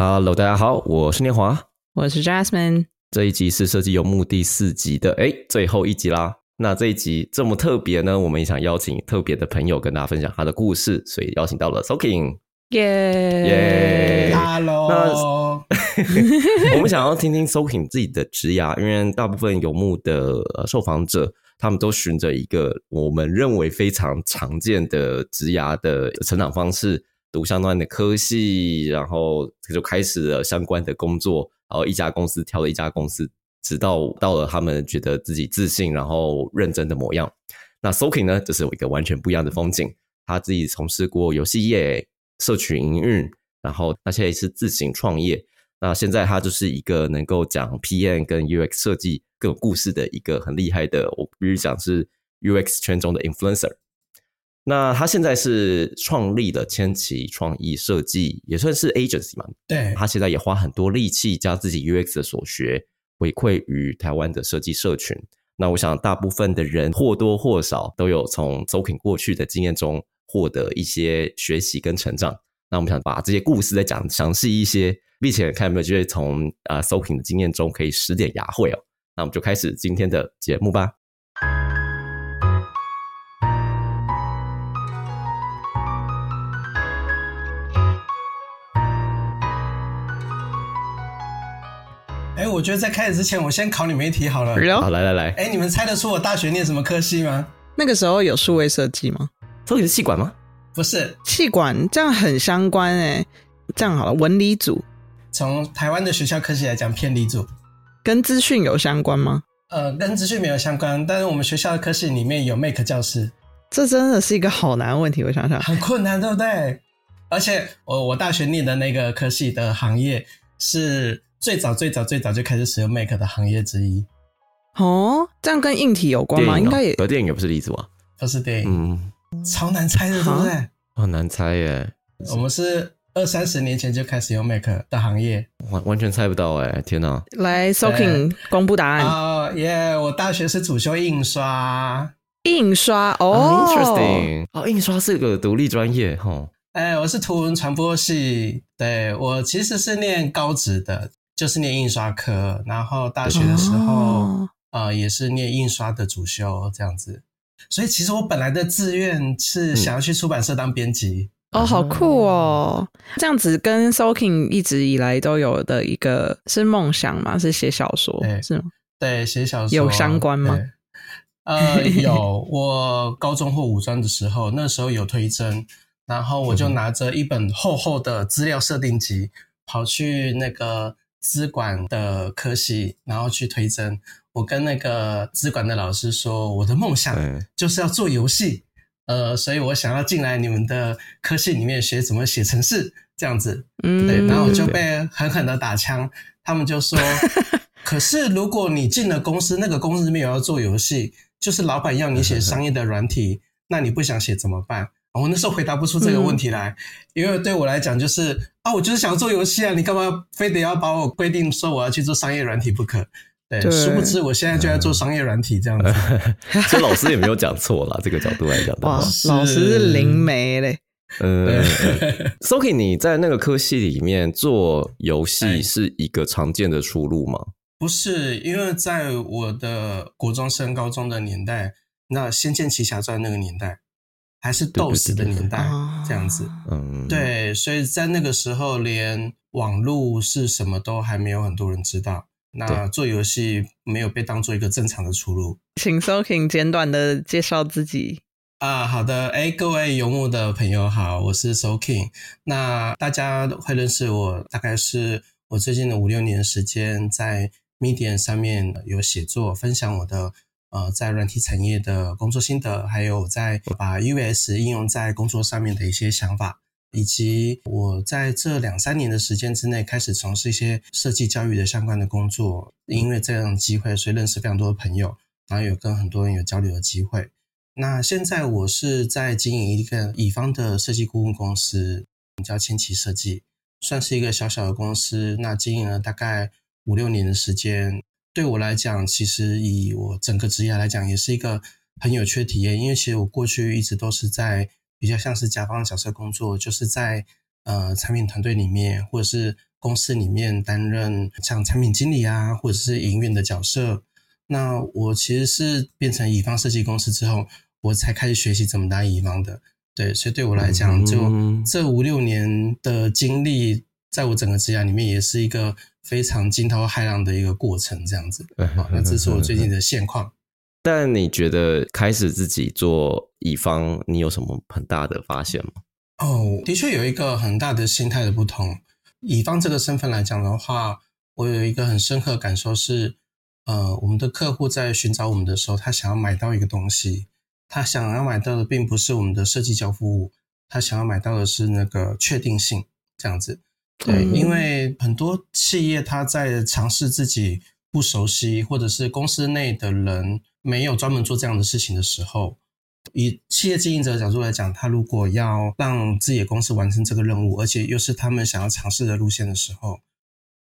Hello，大家好，我是念华，我是 Jasmine。这一集是设计游牧第四集的哎最后一集啦。那这一集这么特别呢，我们也想邀请特别的朋友跟大家分享他的故事，所以邀请到了 Soking。耶耶，Hello。我们想要听听 Soking 自己的职涯，因为大部分游牧的受访者，他们都循着一个我们认为非常常见的职涯的成长方式。读相关的科系，然后就开始了相关的工作，然后一家公司挑了一家公司，直到到了他们觉得自己自信，然后认真的模样。那 Soking 呢，就是有一个完全不一样的风景。他自己从事过游戏业、社群营运，然后那现在是自行创业。那现在他就是一个能够讲 PM 跟 UX 设计各种故事的一个很厉害的，我比如讲是 UX 圈中的 influencer。那他现在是创立了千奇创意设计，也算是 agency 嘛。对，他现在也花很多力气，将自己 UX 的所学回馈于台湾的设计社群。那我想，大部分的人或多或少都有从 Soking 过去的经验中获得一些学习跟成长。那我们想把这些故事再讲详细一些，并且看有没有机会从啊 Soking 的经验中可以拾点牙慧哦。那我们就开始今天的节目吧。我觉得在开始之前，我先考你们一题好了。好，来来来。哎，你们猜得出我大学念什么科系吗？那个时候有数位设计吗？这里是气管吗？不是，气管这样很相关哎。这样好了，文理组。从台湾的学校科系来讲，偏理组。跟资讯有相关吗？呃，跟资讯没有相关，但是我们学校的科系里面有 Make 教师。这真的是一个好难的问题，我想想。很困难，对不对？而且我我大学念的那个科系的行业是。最早最早最早就开始使用 Mac 的行业之一哦，这样跟硬体有关吗？应该也，和电影也不是例子吧，不是电影，嗯，超难猜的，对不对？很难猜耶。我们是二三十年前就开始用 Mac 的行业，完完全猜不到哎，天哪！来，Soking 公布答案哦耶！我大学是主修印刷，印刷哦，Interesting，哦，印刷是个独立专业哈。哎，我是图文传播系，对我其实是念高职的。就是念印刷科，然后大学的时候，呃，也是念印刷的主修这样子。所以其实我本来的志愿是想要去出版社当编辑。哦，好酷哦！这样子跟 Soaking 一直以来都有的一个是梦想嘛？是写小说是吗？对，写小说有相关吗？呃，有。我高中或五专的时候，那时候有推甄，然后我就拿着一本厚厚的资料设定集，跑去那个。资管的科系，然后去推甄。我跟那个资管的老师说，我的梦想就是要做游戏，呃，所以我想要进来你们的科系里面学怎么写程式这样子。嗯，对，然后我就被狠狠的打枪。他们就说，可是如果你进了公司，那个公司里面有要做游戏，就是老板要你写商业的软体，那你不想写怎么办？我那时候回答不出这个问题来，因为对我来讲就是啊，我就是想做游戏啊，你干嘛非得要把我规定说我要去做商业软体不可？对，殊不知我现在就在做商业软体这样子。所以老师也没有讲错啦，这个角度来讲。哇，老师是灵媒嘞。呃，Soki，你在那个科系里面做游戏是一个常见的出路吗？不是，因为在我的国中升高中的年代，那《仙剑奇侠传》那个年代。还是 DOS 的年代这样子，嗯，对，所以在那个时候，连网络是什么都还没有很多人知道。那做游戏没有被当做一个正常的出路。请 Soking 简短的介绍自己啊，好的，哎，各位游牧的朋友好，我是 Soking。那大家会认识我，大概是我最近的五六年时间在 Medium 上面有写作，分享我的。呃，在软体产业的工作心得，还有在把 US 应用在工作上面的一些想法，以及我在这两三年的时间之内开始从事一些设计教育的相关的工作，因为这样的机会，所以认识非常多的朋友，然后有跟很多人有交流的机会。那现在我是在经营一个乙方的设计顾问公司，叫千奇设计，算是一个小小的公司。那经营了大概五六年的时间。对我来讲，其实以我整个职业来讲，也是一个很有趣的体验。因为其实我过去一直都是在比较像是甲方的角色工作，就是在呃产品团队里面，或者是公司里面担任像产品经理啊，或者是营运的角色。那我其实是变成乙方设计公司之后，我才开始学习怎么当乙方的。对，所以对我来讲，就这五六年的经历，在我整个职涯里面，也是一个非常惊涛骇浪的一个过程。这样子，好那这是我最近的现况。但你觉得开始自己做乙方，你有什么很大的发现吗？哦，的确有一个很大的心态的不同。乙方这个身份来讲的话，我有一个很深刻的感受是，呃，我们的客户在寻找我们的时候，他想要买到一个东西，他想要买到的并不是我们的设计交付物，他想要买到的是那个确定性，这样子。对，因为很多企业他在尝试自己不熟悉，或者是公司内的人没有专门做这样的事情的时候。以企业经营者的角度来讲，他如果要让自己的公司完成这个任务，而且又是他们想要尝试的路线的时候，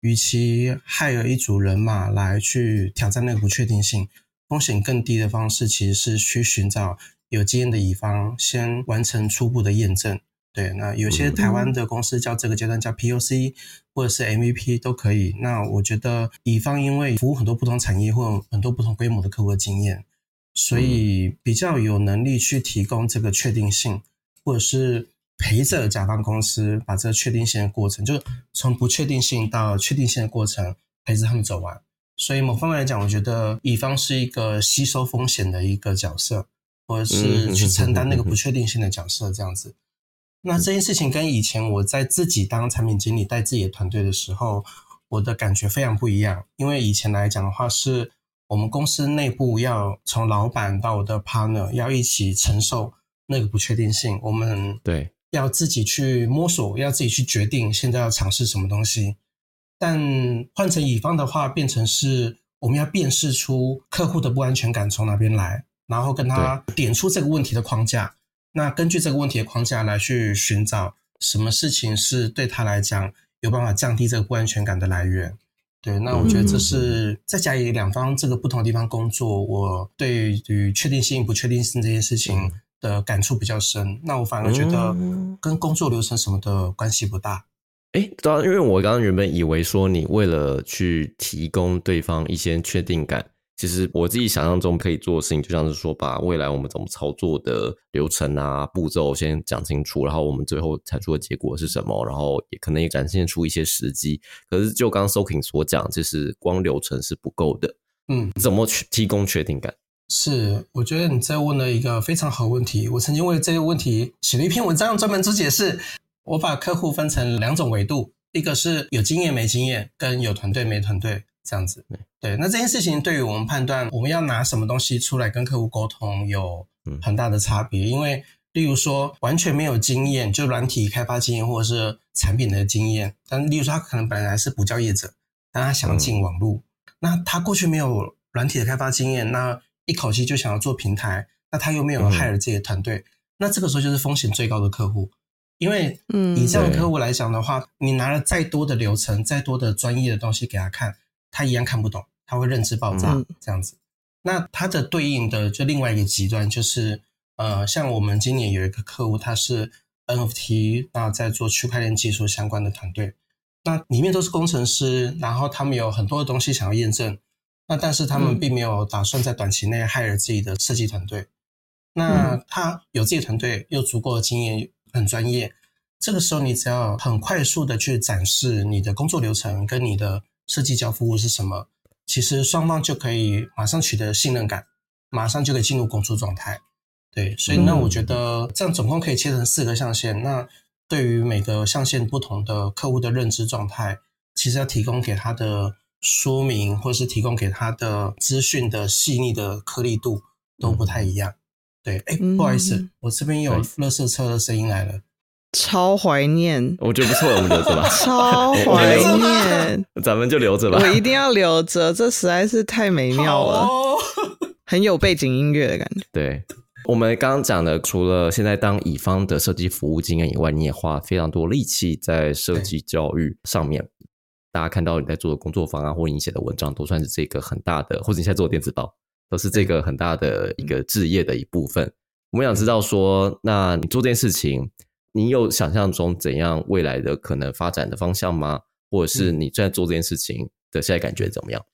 与其害了一组人马来去挑战那个不确定性，风险更低的方式，其实是去寻找有经验的乙方，先完成初步的验证。对，那有些台湾的公司叫这个阶段叫 POC 或者是 MVP 都可以。那我觉得乙方因为服务很多不同产业或很多不同规模的客户的经验。所以比较有能力去提供这个确定性，或者是陪着甲方公司把这个确定性的过程，就从不确定性到确定性的过程陪着他们走完。所以某方面来讲，我觉得乙方是一个吸收风险的一个角色，或者是去承担那个不确定性的角色这样子。那这件事情跟以前我在自己当产品经理带自己的团队的时候，我的感觉非常不一样。因为以前来讲的话是。我们公司内部要从老板到我的 partner 要一起承受那个不确定性，我们对要自己去摸索，要自己去决定现在要尝试什么东西。但换成乙方的话，变成是我们要辨识出客户的不安全感从哪边来，然后跟他点出这个问题的框架。那根据这个问题的框架来去寻找什么事情是对他来讲有办法降低这个不安全感的来源。对，那我觉得这是在甲乙两方这个不同的地方工作，我对于确定性、不确定性这件事情的感触比较深。那我反而觉得跟工作流程什么的关系不大。哎，对啊，因为我刚刚原本以为说你为了去提供对方一些确定感。其实我自己想象中可以做的事情，就像是说，把未来我们怎么操作的流程啊、步骤先讲清楚，然后我们最后产出的结果是什么，然后也可能也展现出一些时机。可是就刚刚 Soking 所讲，就是光流程是不够的。嗯，怎么去提供确定感？是，我觉得你在问了一个非常好问题。我曾经为这个问题写了一篇文章，专门做解释。我把客户分成两种维度，一个是有经验没经验，跟有团队没团队。这样子，对，那这件事情对于我们判断我们要拿什么东西出来跟客户沟通有很大的差别，因为例如说完全没有经验，就软体开发经验或者是产品的经验，但例如说他可能本来是补教业者，但他想进网络，那他过去没有软体的开发经验，那一口气就想要做平台，那他又没有 hire 自己的团队，那这个时候就是风险最高的客户，因为以这样的客户来讲的话，你拿了再多的流程、再多的专业的东西给他看。他一样看不懂，他会认知爆炸这样子。那它的对应的就另外一个极端，就是呃，像我们今年有一个客户，他是 NFT，那在做区块链技术相关的团队，那里面都是工程师，然后他们有很多的东西想要验证，那但是他们并没有打算在短期内害了自己的设计团队。那他有自己团队，又足够的经验，很专业。这个时候，你只要很快速的去展示你的工作流程跟你的。设计交付物是什么？其实双方就可以马上取得信任感，马上就可以进入工作状态。对，所以那我觉得这样总共可以切成四个象限。那对于每个象限不同的客户的认知状态，其实要提供给他的说明，或是提供给他的资讯的细腻的颗粒度都不太一样。对，哎，不好意思，我这边有垃圾车的声音来了。超怀念，我觉得不错，我们留着吧。超怀念，咱们就留着吧。我一定要留着，这实在是太美妙了，很有背景音乐的感觉。对我们刚刚讲的，除了现在当乙方的设计服务经验以外，你也花非常多力气在设计教育上面。大家看到你在做的工作坊啊，或你写的文章，都算是这个很大的，或者你现在做电子报，都是这个很大的一个置业的一部分。我们想知道说，那你做这件事情。你有想象中怎样未来的可能发展的方向吗？或者是你正在做这件事情的现在感觉怎么样？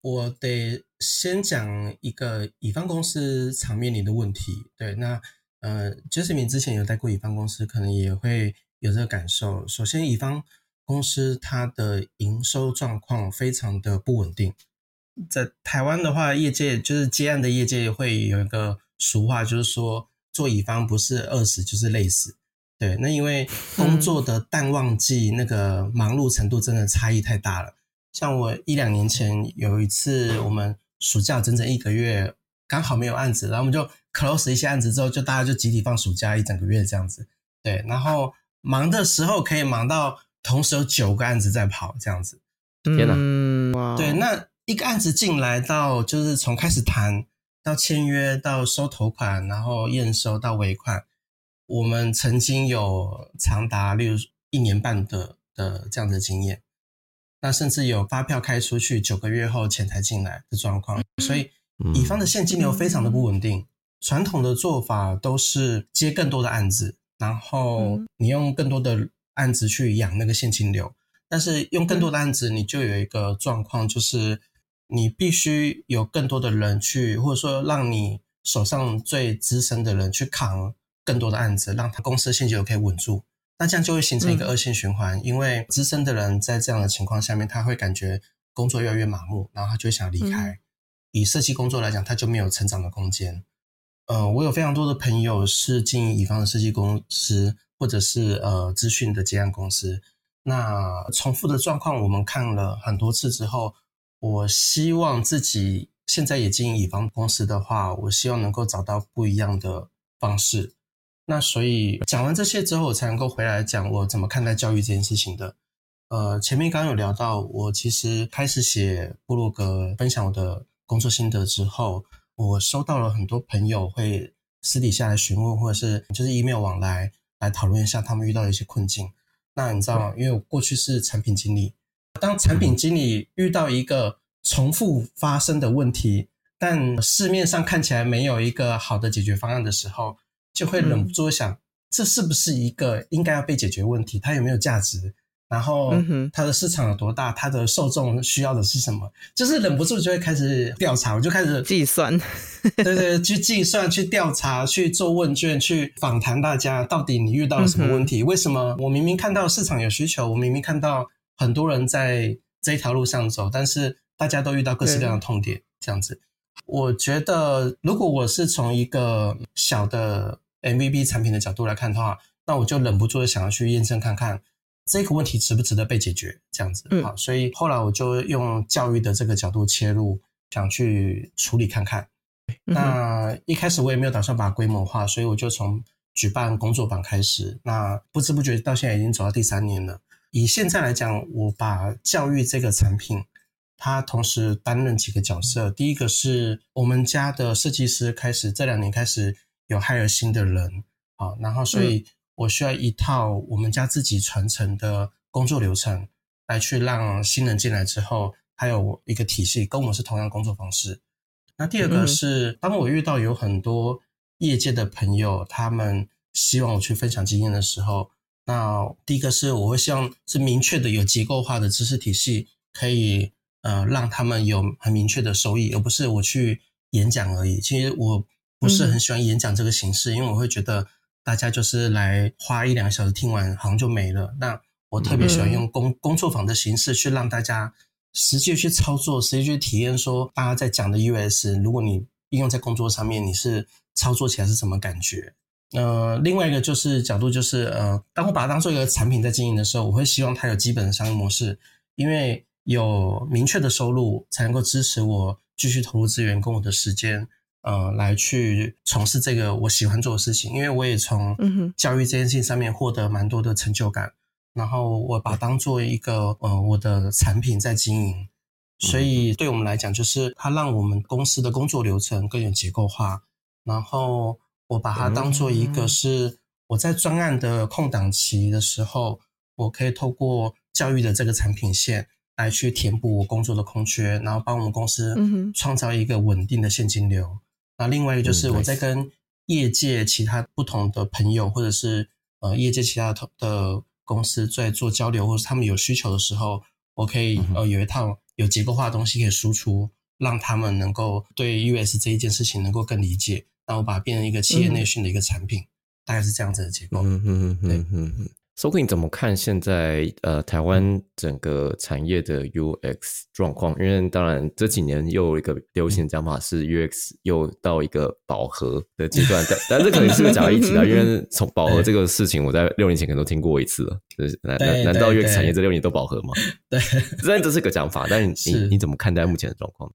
我得先讲一个乙方公司常面临的问题。对，那呃，，Justin，你之前有待过乙方公司，可能也会有这个感受。首先，乙方公司它的营收状况非常的不稳定。在台湾的话，业界就是接案的业界会有一个俗话，就是说做乙方不是饿死就是累死。对，那因为工作的淡旺季，那个忙碌程度真的差异太大了。像我一两年前有一次，我们暑假整整一个月，刚好没有案子，然后我们就 close 一些案子之后，就大家就集体放暑假一整个月这样子。对，然后忙的时候可以忙到同时有九个案子在跑这样子。天哪！对，那。一个案子进来到，就是从开始谈到签约到收头款，然后验收到尾款，我们曾经有长达例如一年半的的这样的经验，那甚至有发票开出去九个月后钱才进来的状况，所以乙方的现金流非常的不稳定。传统的做法都是接更多的案子，然后你用更多的案子去养那个现金流，但是用更多的案子，你就有一个状况就是。你必须有更多的人去，或者说让你手上最资深的人去扛更多的案子，让他公司的现金流可以稳住。那这样就会形成一个恶性循环，因为资深的人在这样的情况下面，他会感觉工作越来越麻木，然后他就会想离开。以设计工作来讲，他就没有成长的空间。呃，我有非常多的朋友是经营乙方的设计公司，或者是呃资讯的接案公司。那重复的状况，我们看了很多次之后。我希望自己现在也经营乙方公司的话，我希望能够找到不一样的方式。那所以讲完这些之后，我才能够回来讲我怎么看待教育这件事情的。呃，前面刚有聊到，我其实开始写部落格分享我的工作心得之后，我收到了很多朋友会私底下来询问，或者是就是 email 往来来讨论一下他们遇到的一些困境。那你知道吗，因为我过去是产品经理。当产品经理遇到一个重复发生的问题，但市面上看起来没有一个好的解决方案的时候，就会忍不住想：这是不是一个应该要被解决问题？它有没有价值？然后它的市场有多大？它的受众需要的是什么？就是忍不住就会开始调查，我就开始计算，对对，去计算、去调查、去做问卷、去访谈大家，到底你遇到了什么问题？为什么我明明看到市场有需求，我明明看到。很多人在这一条路上走，但是大家都遇到各式各样的痛点。这样子，我觉得如果我是从一个小的 MVP 产品的角度来看的话，那我就忍不住的想要去验证看看这个问题值不值得被解决。这样子，好，所以后来我就用教育的这个角度切入，想去处理看看。那一开始我也没有打算把它规模化，所以我就从举办工作坊开始。那不知不觉到现在已经走到第三年了。以现在来讲，我把教育这个产品，它同时担任几个角色。第一个是我们家的设计师开始这两年开始有 hire 新的人，啊，然后所以我需要一套我们家自己传承的工作流程，来去让新人进来之后，还有一个体系跟我们是同样工作方式。那第二个是，当我遇到有很多业界的朋友，他们希望我去分享经验的时候。那第一个是，我会希望是明确的、有结构化的知识体系，可以呃让他们有很明确的收益，而不是我去演讲而已。其实我不是很喜欢演讲这个形式，因为我会觉得大家就是来花一两个小时听完，好像就没了。那我特别喜欢用工工作坊的形式去让大家实际去操作，实际去体验，说大家在讲的 US，如果你应用在工作上面，你是操作起来是什么感觉？呃，另外一个就是角度，就是呃，当我把它当做一个产品在经营的时候，我会希望它有基本的商业模式，因为有明确的收入，才能够支持我继续投入资源跟我的时间，呃，来去从事这个我喜欢做的事情。因为我也从教育这件事情上面获得蛮多的成就感，然后我把当做一个呃我的产品在经营，所以对我们来讲，就是它让我们公司的工作流程更有结构化，然后。我把它当做一个是我在专案的空档期的时候，我可以透过教育的这个产品线来去填补我工作的空缺，然后帮我们公司创造一个稳定的现金流。那另外一个就是我在跟业界其他不同的朋友，或者是呃业界其他的公司在做交流，或者他们有需求的时候，我可以呃有一套有结构化的东西可以输出，让他们能够对 US 这一件事情能够更理解。那我把它变成一个企业内训的一个产品，大概是这样子的结构。嗯嗯嗯嗯嗯。So，你怎么看现在呃台湾整个产业的 UX 状况？因为当然这几年又有一个流行讲法是 UX 又到一个饱和的阶段，但但这可能是个假议题啦。因为从饱和这个事情，我在六年前可能都听过一次了。难难难道 UX 产业这六年都饱和吗？对，虽然这是个讲法，但你你怎么看待目前的状况？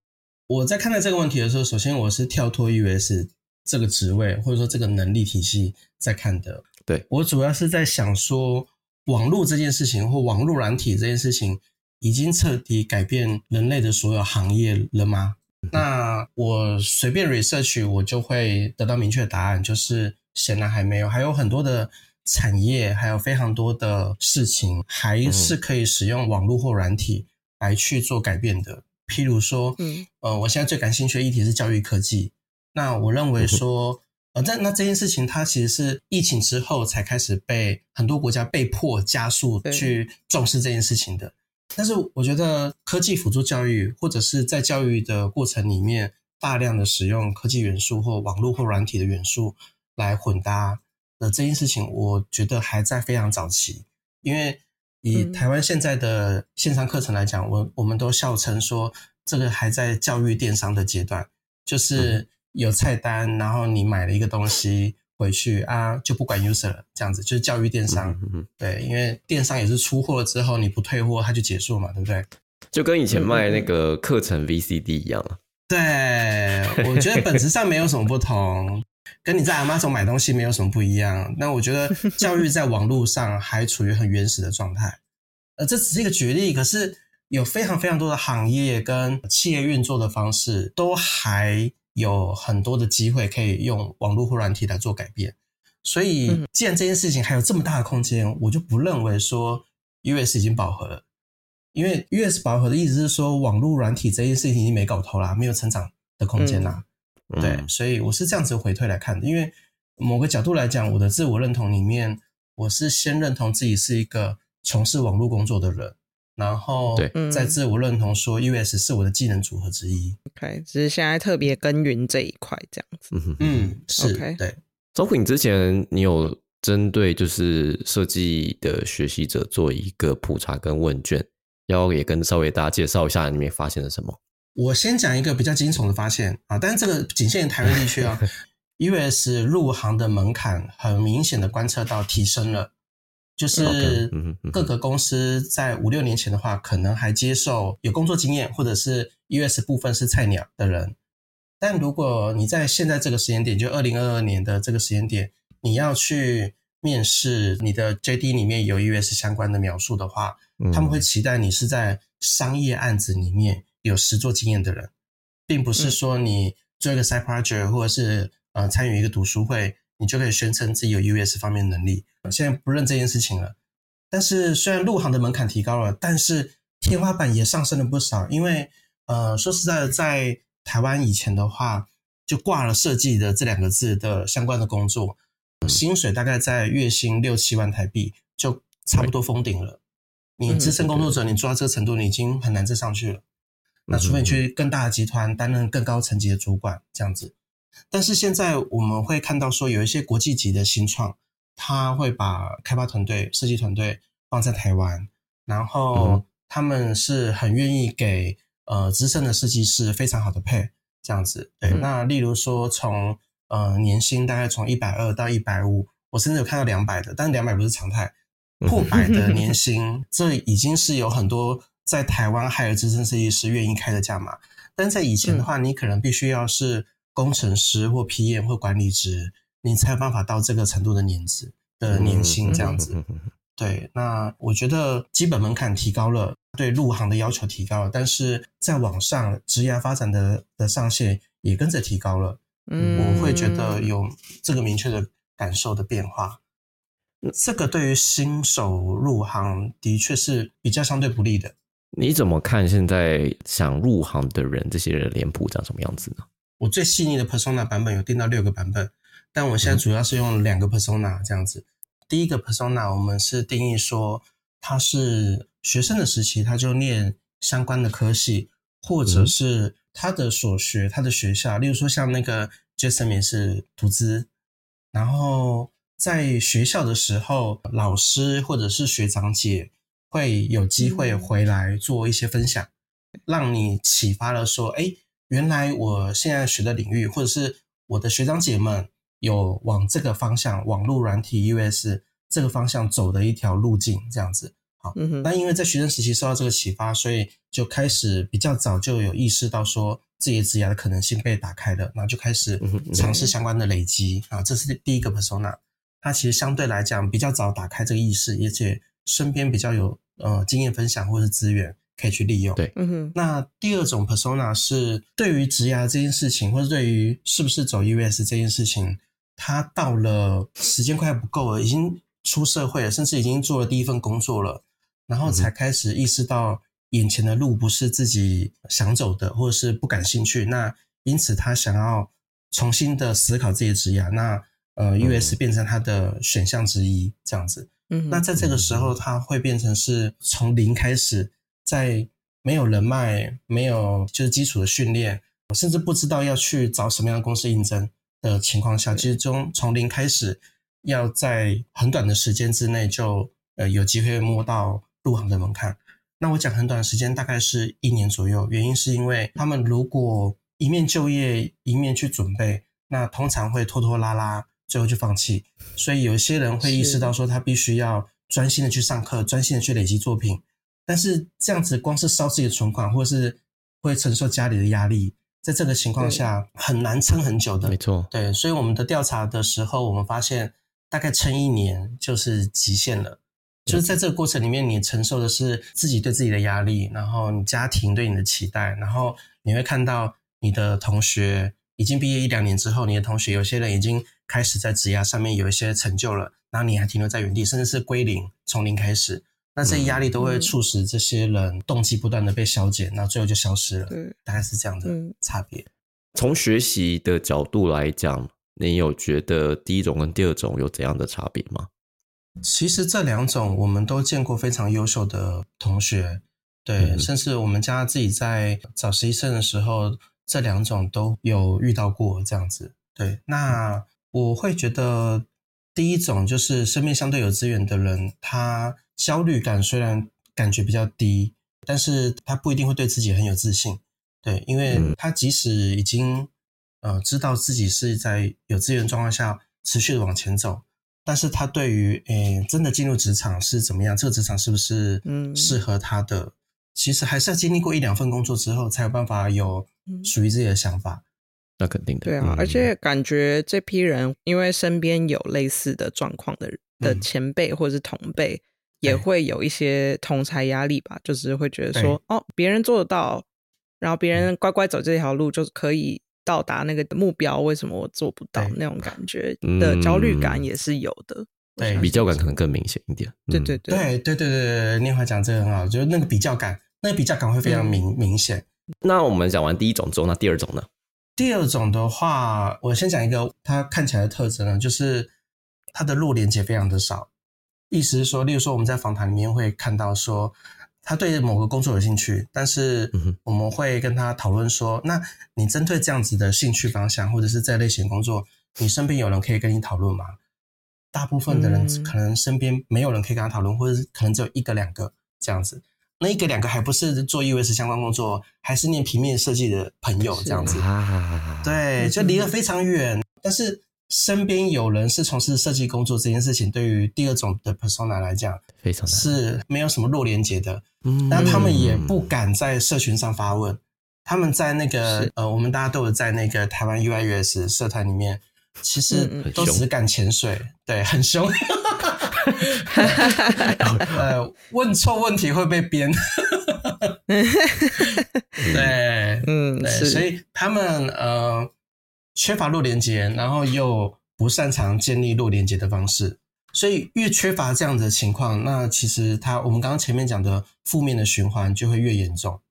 我在看待这个问题的时候，首先我是跳脱 UX 这个职位或者说这个能力体系在看的。对我主要是在想说，网络这件事情或网络软体这件事情，已经彻底改变人类的所有行业了吗？那我随便 research，我就会得到明确的答案，就是显然还没有，还有很多的产业，还有非常多的事情，还是可以使用网络或软体来去做改变的。譬如说，嗯，呃，我现在最感兴趣的议题是教育科技，那我认为说。呃，但那这件事情，它其实是疫情之后才开始被很多国家被迫加速去重视这件事情的。但是，我觉得科技辅助教育，或者是在教育的过程里面大量的使用科技元素或网络或软体的元素来混搭的这件事情，我觉得还在非常早期。因为以台湾现在的线上课程来讲，我我们都笑称说，这个还在教育电商的阶段，就是。有菜单，然后你买了一个东西回去啊，就不管 user 了，这样子就是教育电商。对，因为电商也是出货了之后你不退货，它就结束嘛，对不对？就跟以前卖那个课程 VCD 一样对，我觉得本质上没有什么不同，跟你在 Amazon 买东西没有什么不一样。那我觉得教育在网络上还处于很原始的状态。呃，这只是一个举例，可是有非常非常多的行业跟企业运作的方式都还。有很多的机会可以用网络或软体来做改变，所以既然这件事情还有这么大的空间，我就不认为说 US 已经饱和了。因为 US 饱和的意思是说，网络软体这件事情已经没搞头啦，没有成长的空间啦。对，所以我是这样子回退来看的。因为某个角度来讲，我的自我认同里面，我是先认同自己是一个从事网络工作的人。然后在自我认同说，US 是我的技能组合之一。OK，只是现在特别耕耘这一块这样子。嗯，是。OK，对，周平之前你有针对就是设计的学习者做一个普查跟问卷，要也跟稍微大家介绍一下里面发现了什么。我先讲一个比较惊悚的发现啊，但是这个仅限于台湾地区啊。US 入行的门槛很明显的观测到提升了。就是各个公司在五六年前的话，可能还接受有工作经验或者是 US 部分是菜鸟的人，但如果你在现在这个时间点，就二零二二年的这个时间点，你要去面试，你的 JD 里面有 US 相关的描述的话，他们会期待你是在商业案子里面有实作经验的人，并不是说你做一个 side project 或者是呃参与一个读书会。你就可以宣称自己有 US 方面能力。现在不认这件事情了，但是虽然入行的门槛提高了，但是天花板也上升了不少。因为呃，说实在的，在台湾以前的话，就挂了设计的这两个字的相关的工作，薪水大概在月薪六七万台币，就差不多封顶了。你资深工作者，你做到这个程度，你已经很难再上去了。那除非你去更大的集团担任更高层级的主管，这样子。但是现在我们会看到说，有一些国际级的新创，他会把开发团队、设计团队放在台湾，然后他们是很愿意给呃资深的设计师非常好的配，这样子。对，那例如说从呃年薪大概从一百二到一百五，我甚至有看到两百的，但是两百不是常态，破百的 年薪，这已经是有很多在台湾海尔资深设计师愿意开的价码。但在以前的话，你可能必须要是。工程师或 PM 或管理职，你才有办法到这个程度的年资的年薪这样子。对，那我觉得基本门槛提高了，对入行的要求提高了，但是在网上职业发展的的上限也跟着提高了。嗯，我会觉得有这个明确的感受的变化。这个对于新手入行的确是比较相对不利的。你怎么看现在想入行的人，这些人脸谱长什么样子呢？我最细腻的 persona 版本有定到六个版本，但我现在主要是用两个 persona 这样子。第一个 persona 我们是定义说他是学生的时期，他就念相关的科系，或者是他的所学，他的学校，例如说像那个 Jasmine 是图资，然后在学校的时候，老师或者是学长姐会有机会回来做一些分享，让你启发了说，哎，原来我现在学的领域，或者是我的学长姐们。有往这个方向，网络软体 US 这个方向走的一条路径，这样子。好，那因为在学生时期受到这个启发，所以就开始比较早就有意识到说自己的职业的可能性被打开了，然后就开始尝试相关的累积啊。这是第一个 persona，他其实相对来讲比较早打开这个意识，而且身边比较有呃经验分享或者是资源。可以去利用。对，嗯哼。那第二种 persona 是对于职涯这件事情，或者对于是不是走 US 这件事情。他到了时间快不够了，已经出社会了，甚至已经做了第一份工作了，然后才开始意识到眼前的路不是自己想走的，或者是不感兴趣。那因此他想要重新的思考自己的职业。那呃，US 变成他的选项之一，这样子。嗯，那在这个时候，他会变成是从零开始，在没有人脉、没有就是基础的训练，甚至不知道要去找什么样的公司应征。的情况下，其实从从零开始，要在很短的时间之内就呃有机会摸到入行的门槛。那我讲很短的时间，大概是一年左右。原因是因为他们如果一面就业一面去准备，那通常会拖拖拉拉，最后就放弃。所以有一些人会意识到说，他必须要专心的去上课，专心的去累积作品。但是这样子光是烧自己的存款，或是会承受家里的压力。在这个情况下很难撑很久的，没错。对，所以我们的调查的时候，我们发现大概撑一年就是极限了。就是在这个过程里面，你承受的是自己对自己的压力，然后你家庭对你的期待，然后你会看到你的同学已经毕业一两年之后，你的同学有些人已经开始在职涯上面有一些成就了，然后你还停留在原地，甚至是归零，从零开始。那这些压力都会促使这些人动机不断的被消减，那最后就消失了。对，大概是这样的差别。从学习的角度来讲，你有觉得第一种跟第二种有怎样的差别吗？其实这两种我们都见过非常优秀的同学，对，甚至我们家自己在找实习生的时候，这两种都有遇到过这样子。对，那我会觉得第一种就是身边相对有资源的人，他。焦虑感虽然感觉比较低，但是他不一定会对自己很有自信，对，因为他即使已经呃知道自己是在有资源状况下持续的往前走，但是他对于诶真的进入职场是怎么样，这个职场是不是适合他的，其实还是要经历过一两份工作之后，才有办法有属于自己的想法。那肯定的，对啊，而且感觉这批人因为身边有类似的状况的的前辈或者是同辈。也会有一些同才压力吧，就是会觉得说，哦，别人做得到，然后别人乖乖走这条路，就是可以到达那个目标，为什么我做不到？那种感觉的焦虑感也是有的，对，比较感可能更明显一点。对对对，对对对对对，念华讲这个很好，就是那个比较感，那个比较感会非常明明显。那我们讲完第一种之后，那第二种呢？第二种的话，我先讲一个它看起来的特征呢，就是它的弱连接非常的少。意思是说，例如说，我们在访谈里面会看到说，他对某个工作有兴趣，但是我们会跟他讨论说，那你针对这样子的兴趣方向，或者是这类型工作，你身边有人可以跟你讨论吗？大部分的人可能身边没有人可以跟他讨论，或者是可能只有一个两个这样子。那一个两个还不是做 US 相关工作，还是念平面设计的朋友这样子。对，就离得非常远，但是。身边有人是从事设计工作这件事情，对于第二种的 persona 来讲，非常是没有什么弱连接的。嗯，但他们也不敢在社群上发问。他们在那个呃，我们大家都有在那个台湾 UIUS 社团里面，其实都只敢潜水，对，很凶。呃，问错问题会被编。对，嗯，对，所以他们呃。缺乏弱连接，然后又不擅长建立弱连接的方式，所以越缺乏这样的情况，那其实他我们刚刚前面讲的负面的循环就会越严重。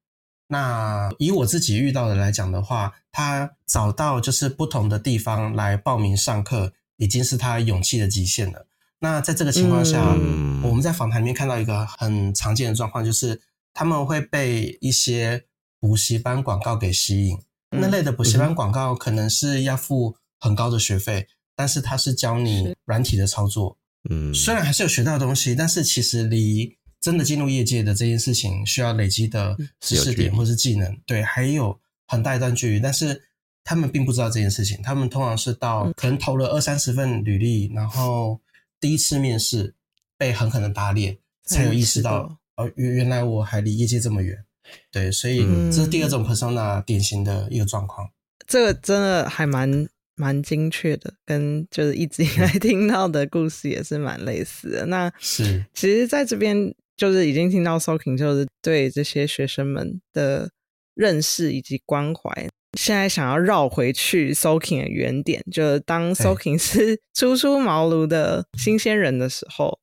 那以我自己遇到的来讲的话，他找到就是不同的地方来报名上课，已经是他勇气的极限了。那在这个情况下，嗯。我们在访谈里面看到一个很常见的状况，就是他们会被一些补习班广告给吸引。嗯。那类的补习班广告可能是要付很高的学费，但是它是教你软体的操作，嗯，虽然还是有学到东西，但是其实离真的进入业界的这件事情需要累积的知识点或是技能，对，还有很大一段距离。但是他们并不知道这件事情，他们通常是到可能投了二三十份履历，然后第一次面试被狠狠的打脸，才有意识到哦，原原来我还离业界这么远。对，所以嗯这是第二种 persona 典型的一个状况。这个真的还蛮蛮精确的，跟就是一直以来听到的故事也是蛮类似的。那是其实在这边就是已经听到 Soking 就是对这些学生们的认识以及关怀。现在想要绕回去 soaking 的原点，就是当 soaking 是 初出茅庐的新鲜人的时候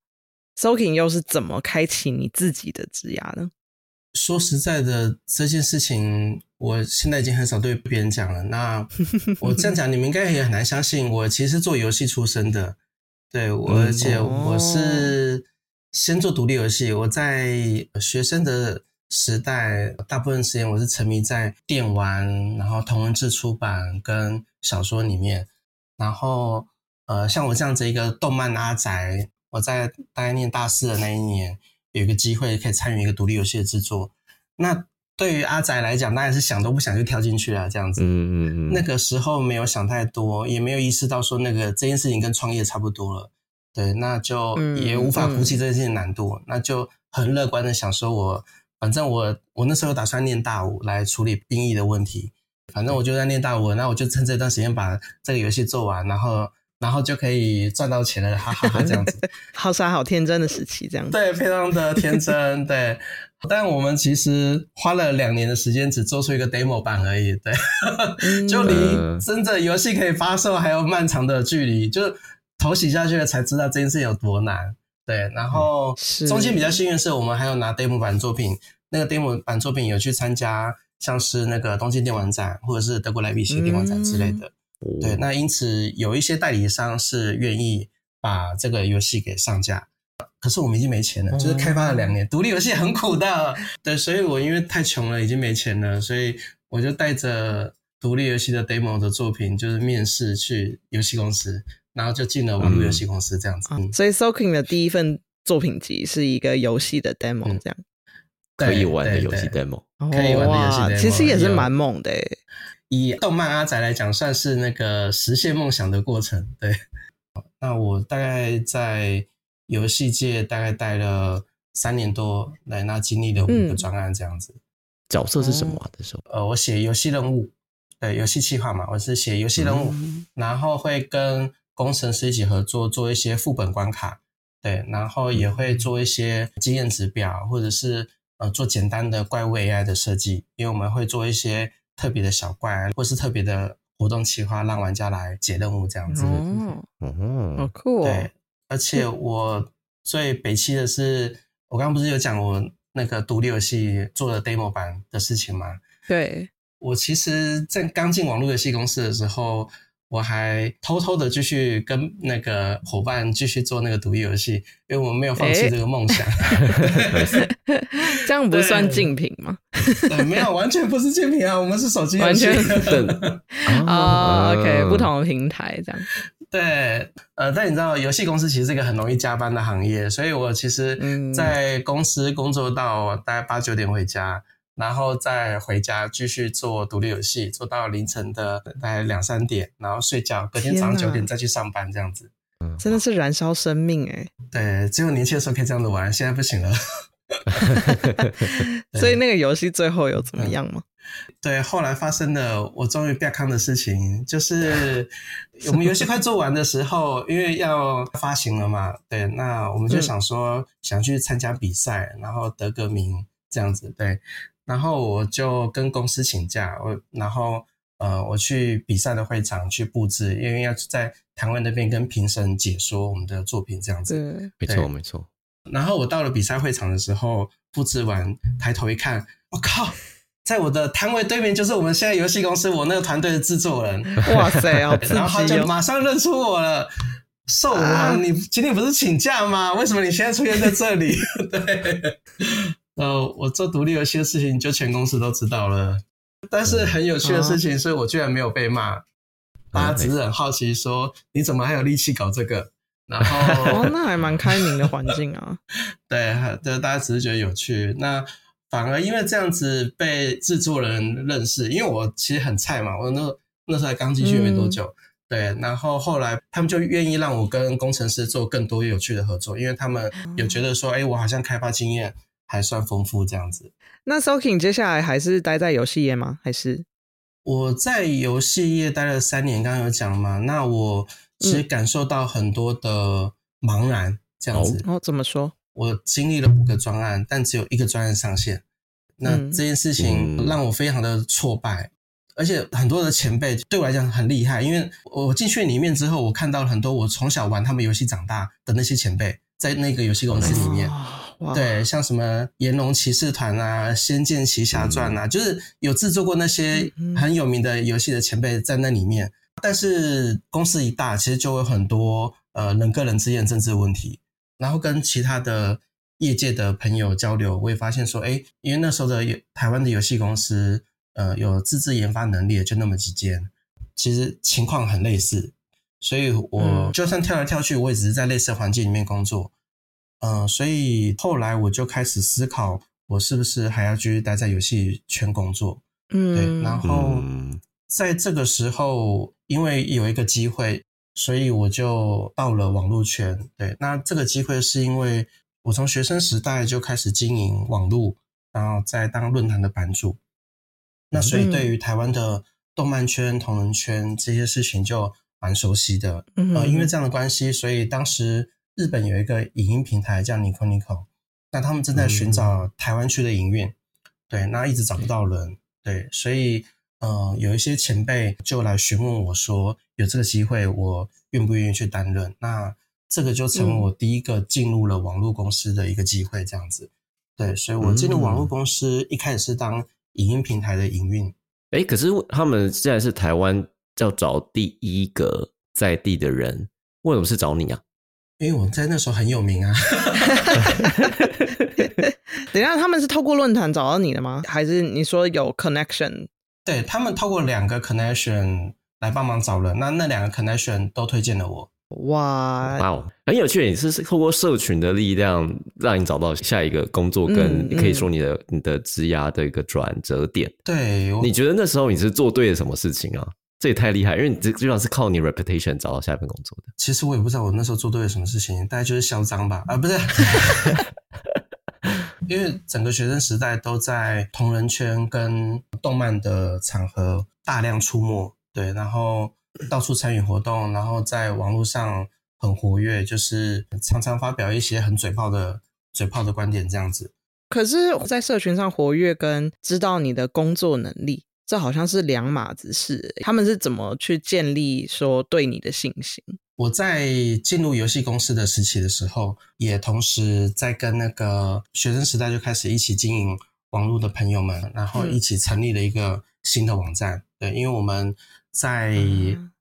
，soaking 又是怎么开启你自己的职涯呢？说实在的，这件事情我现在已经很少对别人讲了。那 我这样讲，你们应该也很难相信，我其实做游戏出身的。对，我而且我是先做独立游戏。我在学生的时代，大部分时间我是沉迷在电玩，然后同文字出版跟小说里面。然后，呃，像我这样子一个动漫阿宅，我在大概念大四的那一年。有一个机会可以参与一个独立游戏的制作，那对于阿宅来讲，当然是想都不想就跳进去了，这样子。嗯嗯嗯。那个时候没有想太多，也没有意识到说那个这件事情跟创业差不多了，对，那就也无法鼓起这件事情难度，那就很乐观的想说我，反正我我那时候打算念大五来处理兵役的问题，反正我就在念大五，那我就趁这段时间把这个游戏做完，然后。然后就可以赚到钱了，哈哈哈！这样子，好傻好天真的时期，这样子对，非常的天真，对。但我们其实花了两年的时间，只做出一个 demo 版而已，对，就离真正游戏可以发售还有漫长的距离，就投洗下去了才知道这件事有多难，对。然后中间比较幸运的是，我们还有拿 demo 版作品，那个 demo 版作品有去参加像是那个东京电玩展或者是德国莱比锡电玩展之类的。对，那因此有一些代理商是愿意把这个游戏给上架，可是我们已经没钱了，就是开发了两年，独立游戏很苦的，对，所以我因为太穷了，已经没钱了，所以我就带着独立游戏的 demo 的作品，就是面试去游戏公司，然后就进了网络游戏公司这样子。嗯、所以 Soking 的第一份作品集是一个游戏的 demo，这样、嗯、可以玩的游戏 demo，可以玩的游戏 demo，其实也是蛮猛的诶。以动漫阿仔来讲，算是那个实现梦想的过程。对，那我大概在游戏界大概待了三年多，来那经历了五个专案这样子。嗯、角色是什么啊？这时候？呃，我写游戏任务，对，游戏企划嘛，我是写游戏任务，嗯、然后会跟工程师一起合作，做一些副本关卡，对，然后也会做一些经验指标，或者是呃做简单的怪物 AI 的设计，因为我们会做一些。特别的小怪，或是特别的活动企划，让玩家来解任务这样子。哦，好酷哦！对，而且我最北七的是，我刚刚不是有讲我那个独立游戏做了 demo 版的事情吗？对，我其实在刚进网络游戏公司的时候，我还偷偷的继续跟那个伙伴继续做那个独立游戏，因为我们没有放弃这个梦想。这样不算竞品吗？对，没有，完全不是竞品啊，我们是手机游戏。完全啊、哦、，OK，不同的平台这样。对，呃，但你知道，游戏公司其实是一个很容易加班的行业，所以我其实，在公司工作到大概八九点回家，然后再回家继续做独立游戏，做到凌晨的大概两三点，然后睡觉，隔天早上九点再去上班，这样子。真的是燃烧生命哎、欸！对，只有年轻的时候可以这样子玩，现在不行了。所以那个游戏最后有怎么样吗？嗯、对，后来发生了我终于变康的事情，就是我们游戏快做完的时候，因为要发行了嘛，对，那我们就想说想去参加比赛，然后得个名这样子，对，然后我就跟公司请假，我然后呃我去比赛的会场去布置，因为要在台湾那边跟评审解说我们的作品这样子，没错没错。然后我到了比赛会场的时候，布置完抬头一看，我靠，在我的摊位对面就是我们现在游戏公司我那个团队的制作人，哇塞，好刺激、哦！然后他就马上认出我了。兽王，你今天不是请假吗？为什么你现在出现在这里？对，呃，我做独立游戏的事情，就全公司都知道了。但是很有趣的事情是我居然没有被骂，大家只是很好奇，说你怎么还有力气搞这个？然 后，哦，那还蛮开明的环境啊。对，对，大家只是觉得有趣。那反而因为这样子被制作人认识，因为我其实很菜嘛，我那那时候刚进去没多久。对，然后后来他们就愿意让我跟工程师做更多有趣的合作，因为他们有觉得说，哎，我好像开发经验还算丰富这样子。那 Soking 接下来还是待在游戏业吗？还是我在游戏业待了三年，刚刚有讲嘛？那我其实感受到很多的茫然这样子。哦，怎么说？我经历了五个专案，但只有一个专案上线，那这件事情让我非常的挫败。而且很多的前辈对我来讲很厉害，因为我进去里面之后，我看到了很多我从小玩他们游戏长大的那些前辈，在那个游戏公司里面，对，像什么《炎龙骑士团》啊，《仙剑奇侠传》啊，就是有制作过那些很有名的游戏的前辈在那里面。但是公司一大，其实就有很多呃人跟人之间的政治问题，然后跟其他的业界的朋友交流，我也发现说，哎，因为那时候的台湾的游戏公司。呃，有自制研发能力的就那么几间，其实情况很类似，所以我就算跳来跳去，我也只是在类似的环境里面工作。嗯，所以后来我就开始思考，我是不是还要继续待在游戏圈工作？嗯，对。然后在这个时候，因为有一个机会，所以我就到了网络圈。对，那这个机会是因为我从学生时代就开始经营网络，然后再当论坛的版主。那所以对于台湾的动漫圈、同人圈这些事情就蛮熟悉的，呃，因为这样的关系，所以当时日本有一个影音平台叫 Nico Nico，那他们正在寻找台湾区的营运，对，那一直找不到人，对，所以呃，有一些前辈就来询问我说，有这个机会，我愿不愿意去担任？那这个就成为我第一个进入了网络公司的一个机会，这样子，对，所以我进入网络公司一开始是当。影音平台的营运，哎，可是他们现在是台湾要找第一个在地的人，为什么是找你啊？因为我在那时候很有名啊。等一下，他们是透过论坛找到你的吗？还是你说有 connection？对他们透过两个 connection 来帮忙找人，那那两个 connection 都推荐了我。哇，哇，很有趣！你是透过社群的力量，让你找到下一个工作，跟可以说你的你的职涯的一个转折点。对，你觉得那时候你是做对了什么事情啊？这也太厉害，因为你这基本上是靠你 reputation 找到下一份工作的。其实我也不知道我那时候做对了什么事情，大概 就是嚣张吧？啊，不是，因为整个学生时代都在同人圈跟动漫的场合大量出没，对，然后。到处参与活动，然后在网络上很活跃，就是常常发表一些很嘴炮的嘴炮的观点，这样子。可是，在社群上活跃跟知道你的工作能力，这好像是两码子事。他们是怎么去建立说对你的信心？我在进入游戏公司的时期的时候，也同时在跟那个学生时代就开始一起经营网络的朋友们，然后一起成立了一个新的网站。对，因为我们。在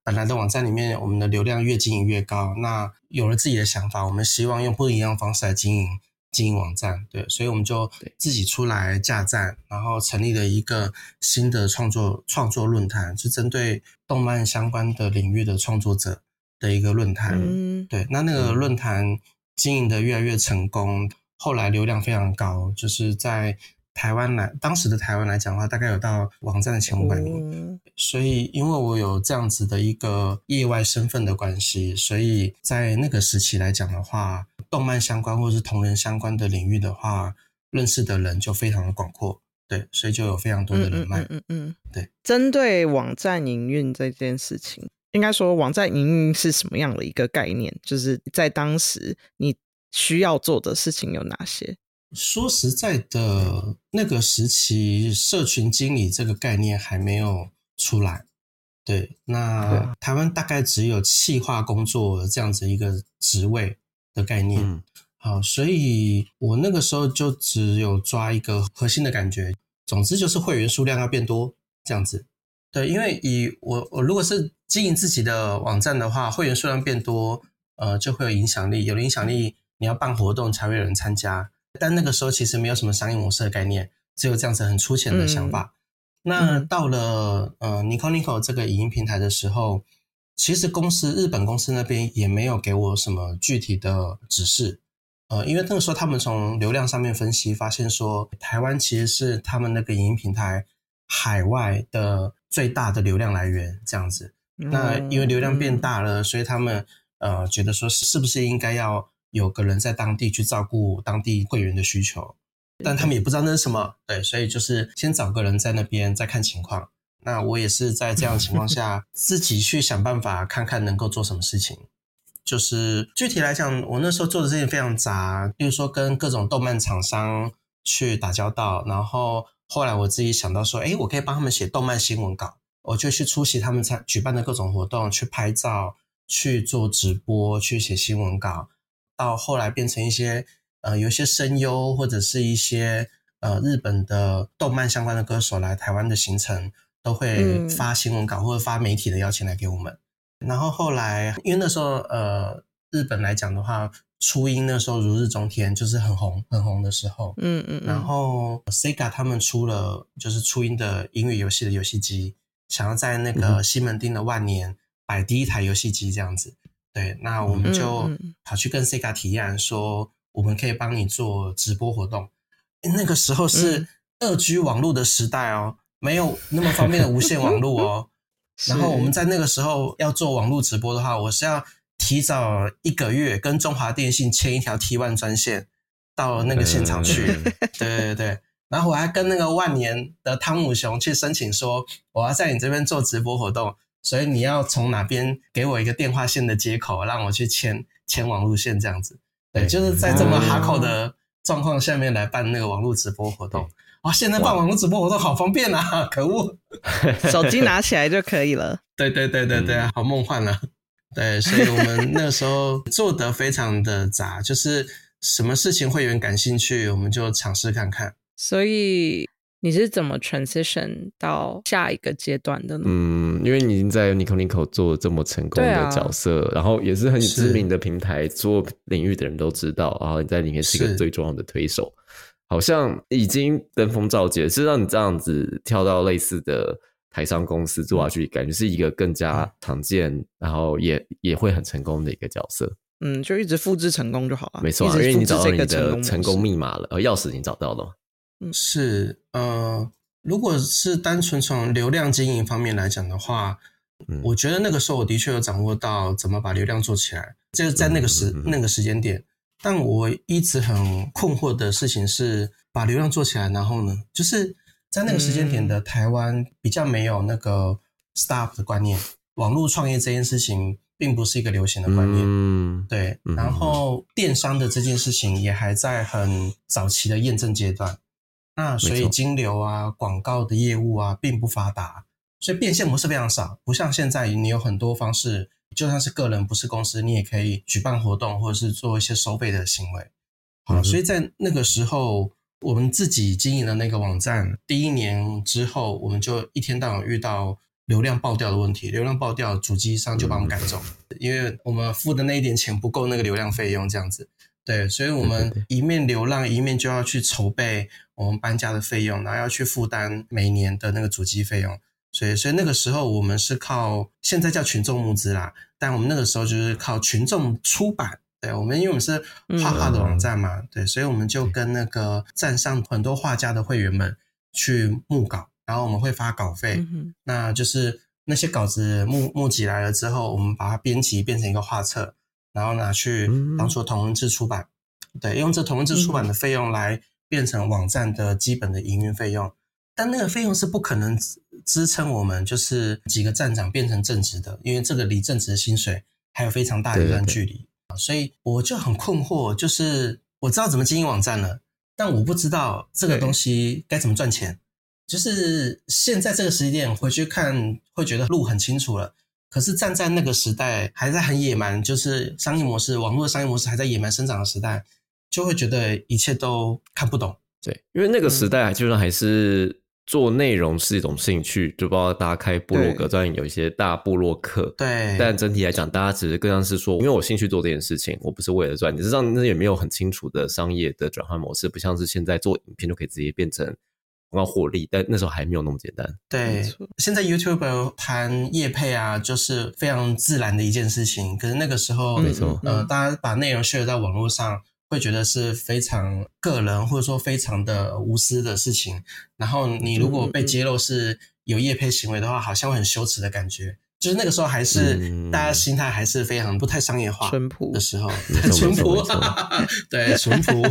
本来的网站里面，我们的流量越经营越高。那有了自己的想法，我们希望用不一样方式来经营经营网站。对，所以我们就自己出来架站，然后成立了一个新的创作创作论坛，是针对动漫相关的领域的创作者的一个论坛。嗯，对，那那个论坛经营的越来越成功，后来流量非常高，就是在。台湾来，当时的台湾来讲的话，大概有到网站的前五百名。所以，因为我有这样子的一个业外身份的关系，所以在那个时期来讲的话，动漫相关或者是同人相关的领域的话，认识的人就非常的广阔。对，所以就有非常多的人脉。嗯嗯，对。针对网站营运这件事情，应该说网站营运是什么样的一个概念？就是在当时你需要做的事情有哪些？说实在的，那个时期社群经理这个概念还没有出来。对，那台湾大概只有企划工作这样子一个职位的概念。好，所以我那个时候就只有抓一个核心的感觉，总之就是会员数量要变多这样子。对，因为以我我如果是经营自己的网站的话，会员数量变多，呃，就会有影响力，有了影响力，你要办活动才会有人参加。但那个时候其实没有什么商业模式的概念，只有这样子很粗浅的想法。那到了呃 Nico Nico 这个影音平台的时候，其实公司日本公司那边也没有给我什么具体的指示。呃，因为那个时候他们从流量上面分析，发现说台湾其实是他们那个影音平台海外的最大的流量来源，这样子。那因为流量变大了，所以他们呃觉得说是不是应该要有个人在当地去照顾当地会员的需求，但他们也不知道那是什么，对，所以就是先找个人在那边再看情况。那我也是在这样的情况下 自己去想办法，看看能够做什么事情。就是具体来讲，我那时候做的事情非常杂，比如说跟各种动漫厂商去打交道，然后后来我自己想到说，哎，我可以帮他们写动漫新闻稿。我就去出席他们参举办的各种活动，去拍照，去做直播，去写新闻稿，到后来变成一些呃，有一些声优或者是一些呃日本的动漫相关的歌手来台湾的行程，都会发新闻稿或者发媒体的邀请来给我们。然后后来，因为那时候呃，日本来讲的话，初音那时候如日中天，就是很红很红的时候。嗯嗯。然后 Sega 他们出了就是初音的音乐游戏的游戏机。想要在那个西门町的万年摆第一台游戏机这样子，对，那我们就跑去跟 Sega 提案说，我们可以帮你做直播活动。那个时候是二 G 网络的时代哦，没有那么方便的无线网络哦。然后我们在那个时候要做网络直播的话，我是要提早一个月跟中华电信签一条 T One 专线到那个现场去。对对对。然后我还跟那个万年的汤姆熊去申请说，我要在你这边做直播活动，所以你要从哪边给我一个电话线的接口，让我去牵牵网路线这样子。对，就是在这么哈口的状况下面来办那个网络直播活动。哇，现在办网络直播活动好方便啊！可恶，手机拿起来就可以了。对对对对对，好梦幻啊！对，所以我们那时候做的非常的杂，就是什么事情会员感兴趣，我们就尝试看看。所以你是怎么 transition 到下一个阶段的呢？嗯，因为你已经在 Nico Nico 做这么成功的角色，然后也是很知名的平台，所有领域的人都知道，然后你在里面是一个最重要的推手，好像已经登峰造极。是让你这样子跳到类似的台商公司做下去，感觉是一个更加常见，然后也也会很成功的一个角色。嗯，就一直复制成功就好了。没错，因为你找到你的成功密码了，呃，钥匙已经找到了。是，呃，如果是单纯从流量经营方面来讲的话，我觉得那个时候我的确有掌握到怎么把流量做起来，就是在那个时那个时间点。但我一直很困惑的事情是，把流量做起来，然后呢，就是在那个时间点的台湾比较没有那个 start 的观念，网络创业这件事情并不是一个流行的观念，嗯，对。然后电商的这件事情也还在很早期的验证阶段。那所以金流啊、广告的业务啊并不发达，所以变现模式非常少，不像现在你有很多方式，就算是个人不是公司，你也可以举办活动或者是做一些收费的行为。好，所以在那个时候，我们自己经营的那个网站，第一年之后，我们就一天到晚遇到流量爆掉的问题，流量爆掉，主机商就把我们赶走，因为我们付的那一点钱不够那个流量费用，这样子。对，所以我们一面流浪，一面就要去筹备我们搬家的费用，然后要去负担每年的那个主机费用。所以，所以那个时候我们是靠现在叫群众募资啦，但我们那个时候就是靠群众出版。对我们，因为我们是画画的网站嘛，对，所以我们就跟那个站上很多画家的会员们去募稿，然后我们会发稿费。那就是那些稿子募募集来了之后，我们把它编辑变成一个画册。然后拿去当做同文字出版，对，用这同文字出版的费用来变成网站的基本的营运费用，但那个费用是不可能支撑我们就是几个站长变成正职的，因为这个离正职的薪水还有非常大的一段距离。所以我就很困惑，就是我知道怎么经营网站了，但我不知道这个东西该怎么赚钱，就是现在这个时间点回去看会觉得路很清楚了。可是站在那个时代，还在很野蛮，就是商业模式、网络的商业模式还在野蛮生长的时代，就会觉得一切都看不懂。对，因为那个时代，就算还是做内容是一种兴趣，就包括大家开部落格，虽然有一些大部落客，对，但整体来讲，大家只是更像是说，因为我兴趣做这件事情，我不是为了赚。你知道，那也没有很清楚的商业的转换模式，不像是现在做影片就可以直接变成广告获利，但那时候还没有那么简单。对，现在 YouTube 谈业配啊，就是非常自然的一件事情。可是那个时候，没错，呃，大家把内容 share 在网络上。会觉得是非常个人或者说非常的无私的事情，然后你如果被揭露是有业配行为的话，好像会很羞耻的感觉。就是那个时候还是大家心态还是非常不太商业化、淳朴的时候，淳朴，对，淳朴。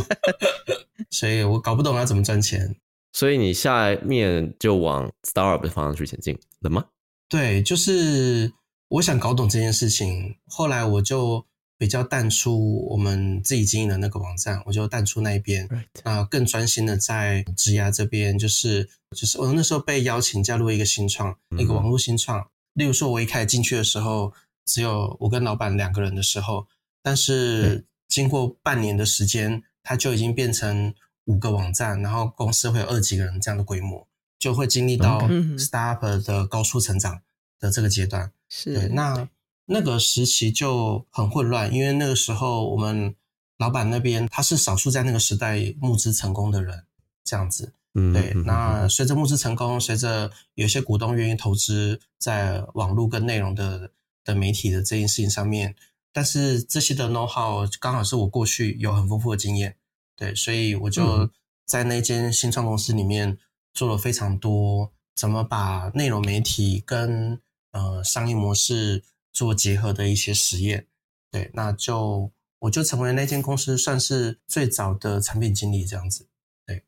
所以我搞不懂要怎么赚钱。所以你下面就往 startup 的方向去前进了吗？对，就是我想搞懂这件事情，后来我就。比较淡出我们自己经营的那个网站，我就淡出那一边，啊，更专心的在职涯这边，就是就是我那时候被邀请加入一个新创，一个网络新创。例如说，我一开始进去的时候，只有我跟老板两个人的时候，但是经过半年的时间，它就已经变成五个网站，然后公司会有二几个人这样的规模，就会经历到 startup 的高速成长的这个阶段。是那。那个时期就很混乱，因为那个时候我们老板那边他是少数在那个时代募资成功的人，这样子。嗯，对。那随着募资成功，随着有些股东愿意投资在网络跟内容的的媒体的这件事情上面，但是这些的 know how 刚好是我过去有很丰富的经验，对，所以我就在那间新创公司里面做了非常多，怎么把内容媒体跟呃商业模式。做结合的一些实验，对，那就我就成为那间公司算是最早的产品经理这样子，对，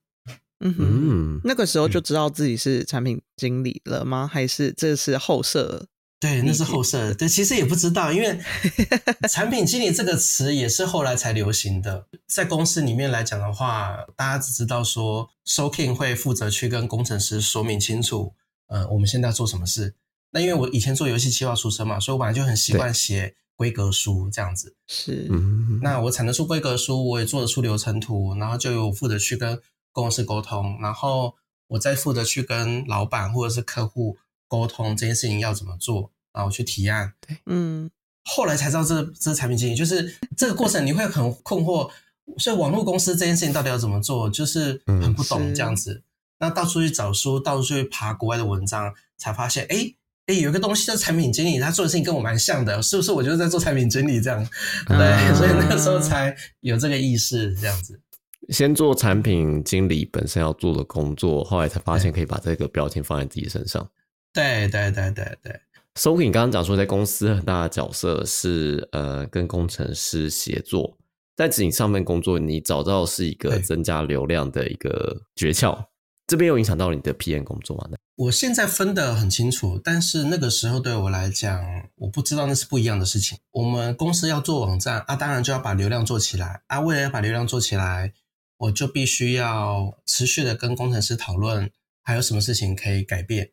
嗯哼，那个时候就知道自己是产品经理了吗？还是这是后设？对，那是后设，对，其实也不知道，因为 产品经理这个词也是后来才流行的。在公司里面来讲的话，大家只知道说，Soking 会负责去跟工程师说明清楚，呃，我们现在要做什么事。那因为我以前做游戏企划出身嘛，所以我本来就很习惯写规格书这样子。是，那我产得出规格书，我也做得出流程图，然后就有负责去跟公司沟通，然后我再负责去跟老板或者是客户沟通这件事情要怎么做，然后去提案。对，嗯。后来才知道这这是产品经理，就是这个过程你会很困惑，所以网络公司这件事情到底要怎么做，就是很不懂这样子。那到处去找书，到处去爬国外的文章，才发现，哎。哎，有一个东西叫产品经理，他做的事情跟我蛮像的，是不是？我就是在做产品经理这样，对，所以那个时候才有这个意识，这样子。先做产品经理本身要做的工作，后来才发现可以把这个标签放在自己身上。对对对对对。So，你刚刚讲说，在公司很大的角色是呃跟工程师协作，在自己上面工作，你找到是一个增加流量的一个诀窍。这边有影响到你的 PM 工作吗？我现在分得很清楚，但是那个时候对我来讲，我不知道那是不一样的事情。我们公司要做网站啊，当然就要把流量做起来啊。为了要把流量做起来，我就必须要持续的跟工程师讨论，还有什么事情可以改变，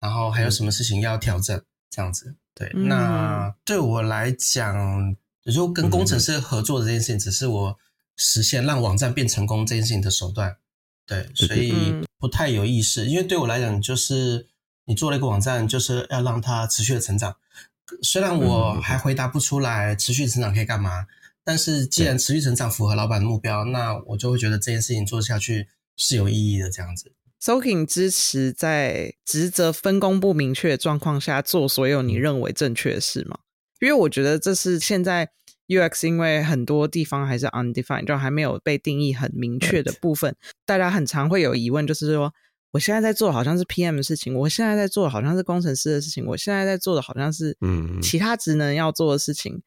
然后还有什么事情要调整，这样子。对，那对我来讲，就跟工程师合作的这件事情，只是我实现让网站变成功这件事情的手段。对，所以。不太有意识，因为对我来讲，就是你做了一个网站，就是要让它持续的成长。虽然我还回答不出来持续成长可以干嘛，但是既然持续成长符合老板的目标，那我就会觉得这件事情做下去是有意义的。这样子，Soking 支持在职责分工不明确的状况下做所有你认为正确的事吗？因为我觉得这是现在。UX 因为很多地方还是 undefined，就还没有被定义很明确的部分，大家很常会有疑问，就是说，我现在在做好像是 PM 的事情，我现在在做好像是工程师的事情，我现在在做的好像是嗯其他职能要做的事情。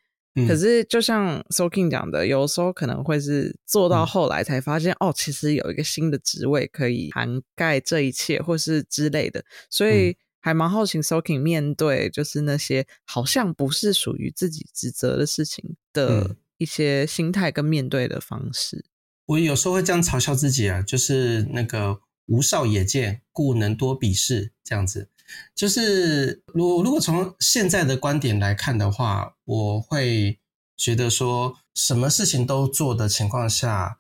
可是就像 Soking 讲的，有时候可能会是做到后来才发现，哦，其实有一个新的职位可以涵盖这一切，或是之类的，所以。还蛮好奇，Soking 面对就是那些好像不是属于自己职责的事情的一些心态跟面对的方式。我有时候会这样嘲笑自己啊，就是那个无少也见，故能多鄙视这样子。就是如如果从现在的观点来看的话，我会觉得说什么事情都做的情况下，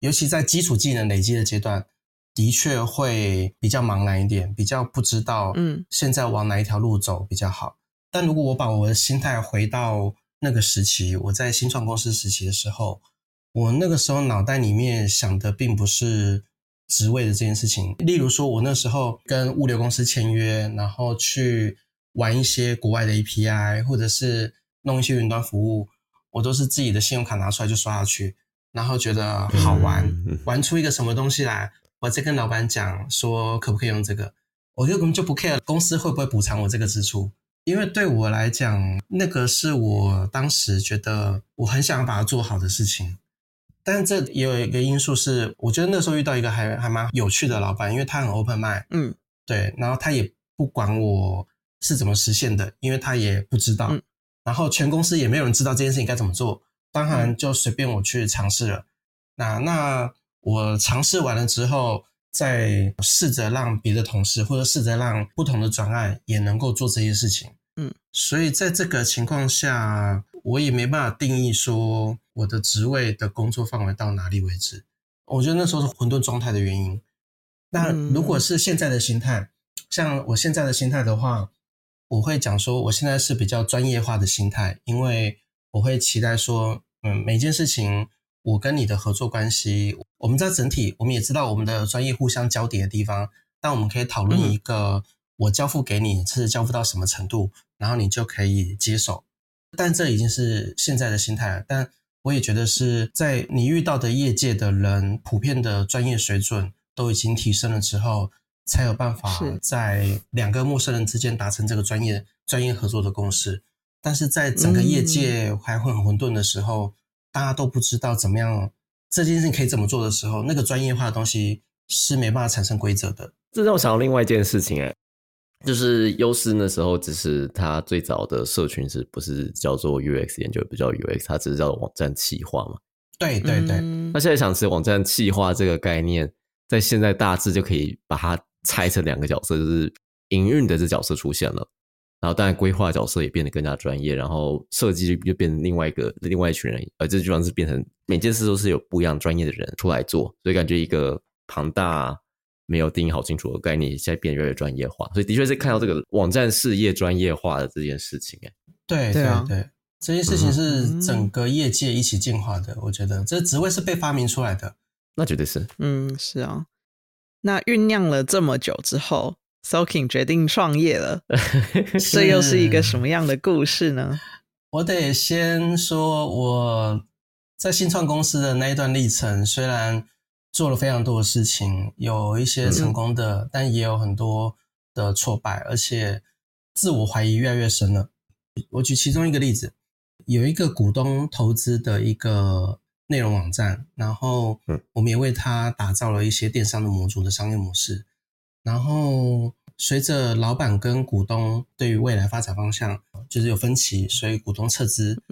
尤其在基础技能累积的阶段。的确会比较茫然一点，比较不知道嗯现在往哪一条路走比较好。但如果我把我的心态回到那个时期，我在新创公司时期的时候，我那个时候脑袋里面想的并不是职位的这件事情。例如说，我那时候跟物流公司签约，然后去玩一些国外的 API，或者是弄一些云端服务，我都是自己的信用卡拿出来就刷下去，然后觉得好玩，嗯玩出一个什么东西来，我再跟老板讲说可不可以用这个，我就根本就不 care 公司会不会补偿我这个支出。因为对我来讲，那个是我当时觉得我很想要把它做好的事情。但是这也有一个因素是，我觉得那时候遇到一个还还蛮有趣的老板，因为他很 open mind，嗯。对，然后他也不管我是怎么实现的，因为他也不知道，嗯。然后全公司也没有人知道这件事情该怎么做，当然就随便我去尝试了。那那我尝试完了之后，再试着让别的同事或者试着让不同的专案也能够做这些事情。嗯，所以在这个情况下，我也没办法定义说我的职位的工作范围到哪里为止。我觉得那时候是混沌状态的原因。那如果是现在的心态，像我现在的心态的话，我会讲说，我现在是比较专业化的心态，因为我会期待说，嗯，每件事情我跟你的合作关系，我们在整体，我们也知道我们的专业互相交叠的地方，但我们可以讨论一个我交付给你是交付到什么程度，然后你就可以接手。但这已经是现在的心态了，但我也觉得是在你遇到的业界的人普遍的专业水准都已经提升了之后，才有办法在两个陌生人之间达成这个专业专业合作的共识。但是在整个业界还会很混沌的时候，大家都不知道怎么样这件事情可以怎么做的时候，那个专业化的东西是没办法产生规则的。这让我想到另外一件事情、哎，就是优思那时候只是他最早的社群是不是叫做 UX 研究，不叫 UX，它只是叫网站企划嘛。对对对，嗯那现在想吃网站企划这个概念，在现在大致就可以把它拆成两个角色，就是营运的这角色出现了，然后当然规划角色也变得更加专业，然后设计就变成另外一个另外一群人，而这地方是变成每件事都是有不一样专业的人出来做，所以感觉一个庞大没有定义好清楚的概念，现在变得越来越专业化，所以的确是看到这个网站事业专业化的这件事情，哎，对对啊对，这件事情是嗯整个业界一起进化的。我觉得这职位是被发明出来的。那绝对是。嗯，是啊。那酝酿了这么久之后，Soking 决定创业了，这又是一个什么样的故事呢？我得先说我在新创公司的那一段历程，虽然做了非常多的事情，有一些成功的，但也有很多的挫败，而且自我怀疑越来越深了。我举其中一个例子，有一个股东投资的一个内容网站，然后嗯我们也为他打造了一些电商的模组的商业模式，然后随着老板跟股东对于未来发展方向就是有分歧，所以股东撤资。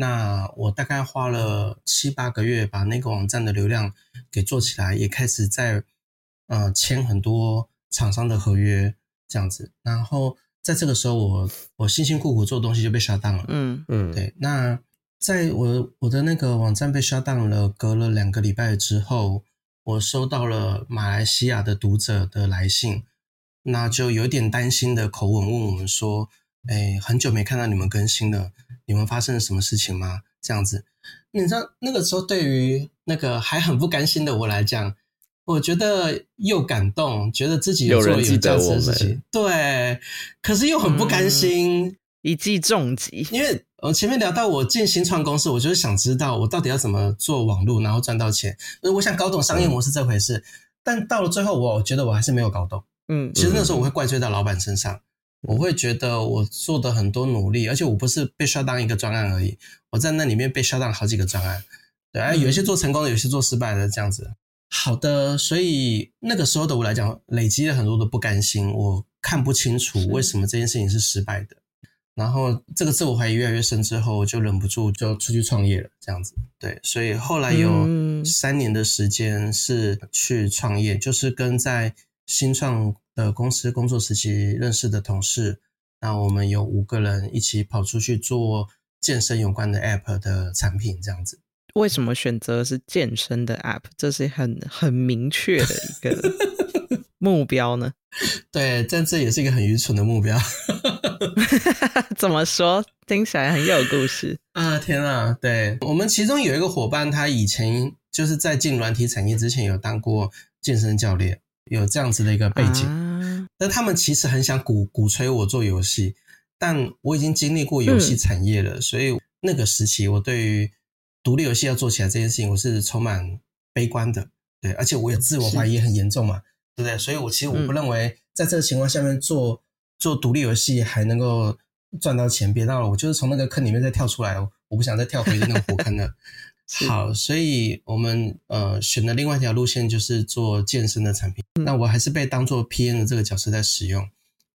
那我大概花了七八个月把那个网站的流量给做起来，也开始在呃签很多厂商的合约这样子。然后在这个时候我，我辛辛苦苦做的东西就被 shut down 了。嗯嗯，对，那在我我的那个网站被 shut down 了，隔了两个礼拜之后，我收到了马来西亚的读者的来信，那就有点担心的口吻问我们说：“哎，很久没看到你们更新了，你们发生了什么事情吗？”这样子，你知道那个时候对于那个还很不甘心的我来讲，我觉得又感动，觉得自己有做了有人记得价值的事情，对，可是又很不甘嗯心。一记重击，因为我前面聊到我进新创公司，我就是想知道我到底要怎么做网络，然后赚到钱。就是我想搞懂商业模式这回事，但到了最后，我觉得我还是没有搞懂。嗯其实那时候我会怪罪到老板身上，我会觉得我做的很多努力，而且我不是被 shut down 一个专案而已，我在那里面被 shut down 好几个专案，对，啊，有一些做成功的，有一些做失败的这样子。好的，所以那个时候的我来讲，累积了很多的不甘心，我看不清楚是为什么这件事情是失败的。然后这个自我怀疑越来越深之后，就忍不住就出去创业了，这样子。对，所以后来有嗯三年的时间是去创业，就是跟在新创的公司工作时期认识的同事，那我们有五个人一起跑出去做健身有关的 App 的产品，这样子。为什么选择是健身的 App？这是很很明确的一个 目标呢？对，但这也是一个很愚蠢的目标。怎么说？听起来很有故事啊！天啊，对我们其中有一个伙伴，他以前就是在进软体产业之前有当过健身教练，有这样子的一个背景。那他们其实很想鼓鼓吹我做游戏，但我已经经历过游戏产业了，所以那个时期我对于独立游戏要做起来这件事情，我是充满悲观的。对，而且我也自我怀疑很严重嘛。对不对？所以，我其实我不认为在这个情况下面做做独立游戏还能够赚到钱。别到了，我就是从那个坑里面再跳出来，我不想再跳回那个火坑了。好，所以我们呃选的另外一条路线就是做健身的产品。那我还是被当做 PM 的这个角色在使用。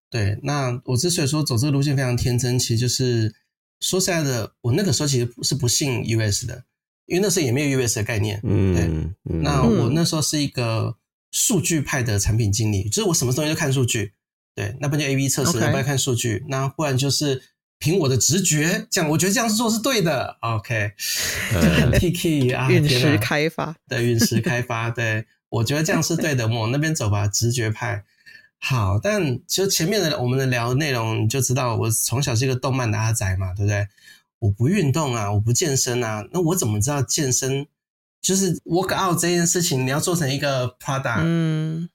对，那我之所以说走这个路线非常天真，其实就是说实在的，我那个时候其实是不信 US 的，因为那时候也没有 US 的概念。嗯，对。那我那时候是一个。数据派的产品经理，就是我什么东西都看数据，对，那不就 A/B 测试，要不要看数据？那不然就是凭我的直觉，这样我觉得这样做是对的。OK，很 TK 啊，陨石开发，对，陨石开发，对我觉得这样是对的，往那边走吧，直觉派。好，但其实前面的我们的聊内容你就知道，我从小是一个动漫的阿仔嘛，对不对？我不运动啊，我不健身啊，那我怎么知道健身？就是 work out 这件事情，你要做成一个 product，嗯，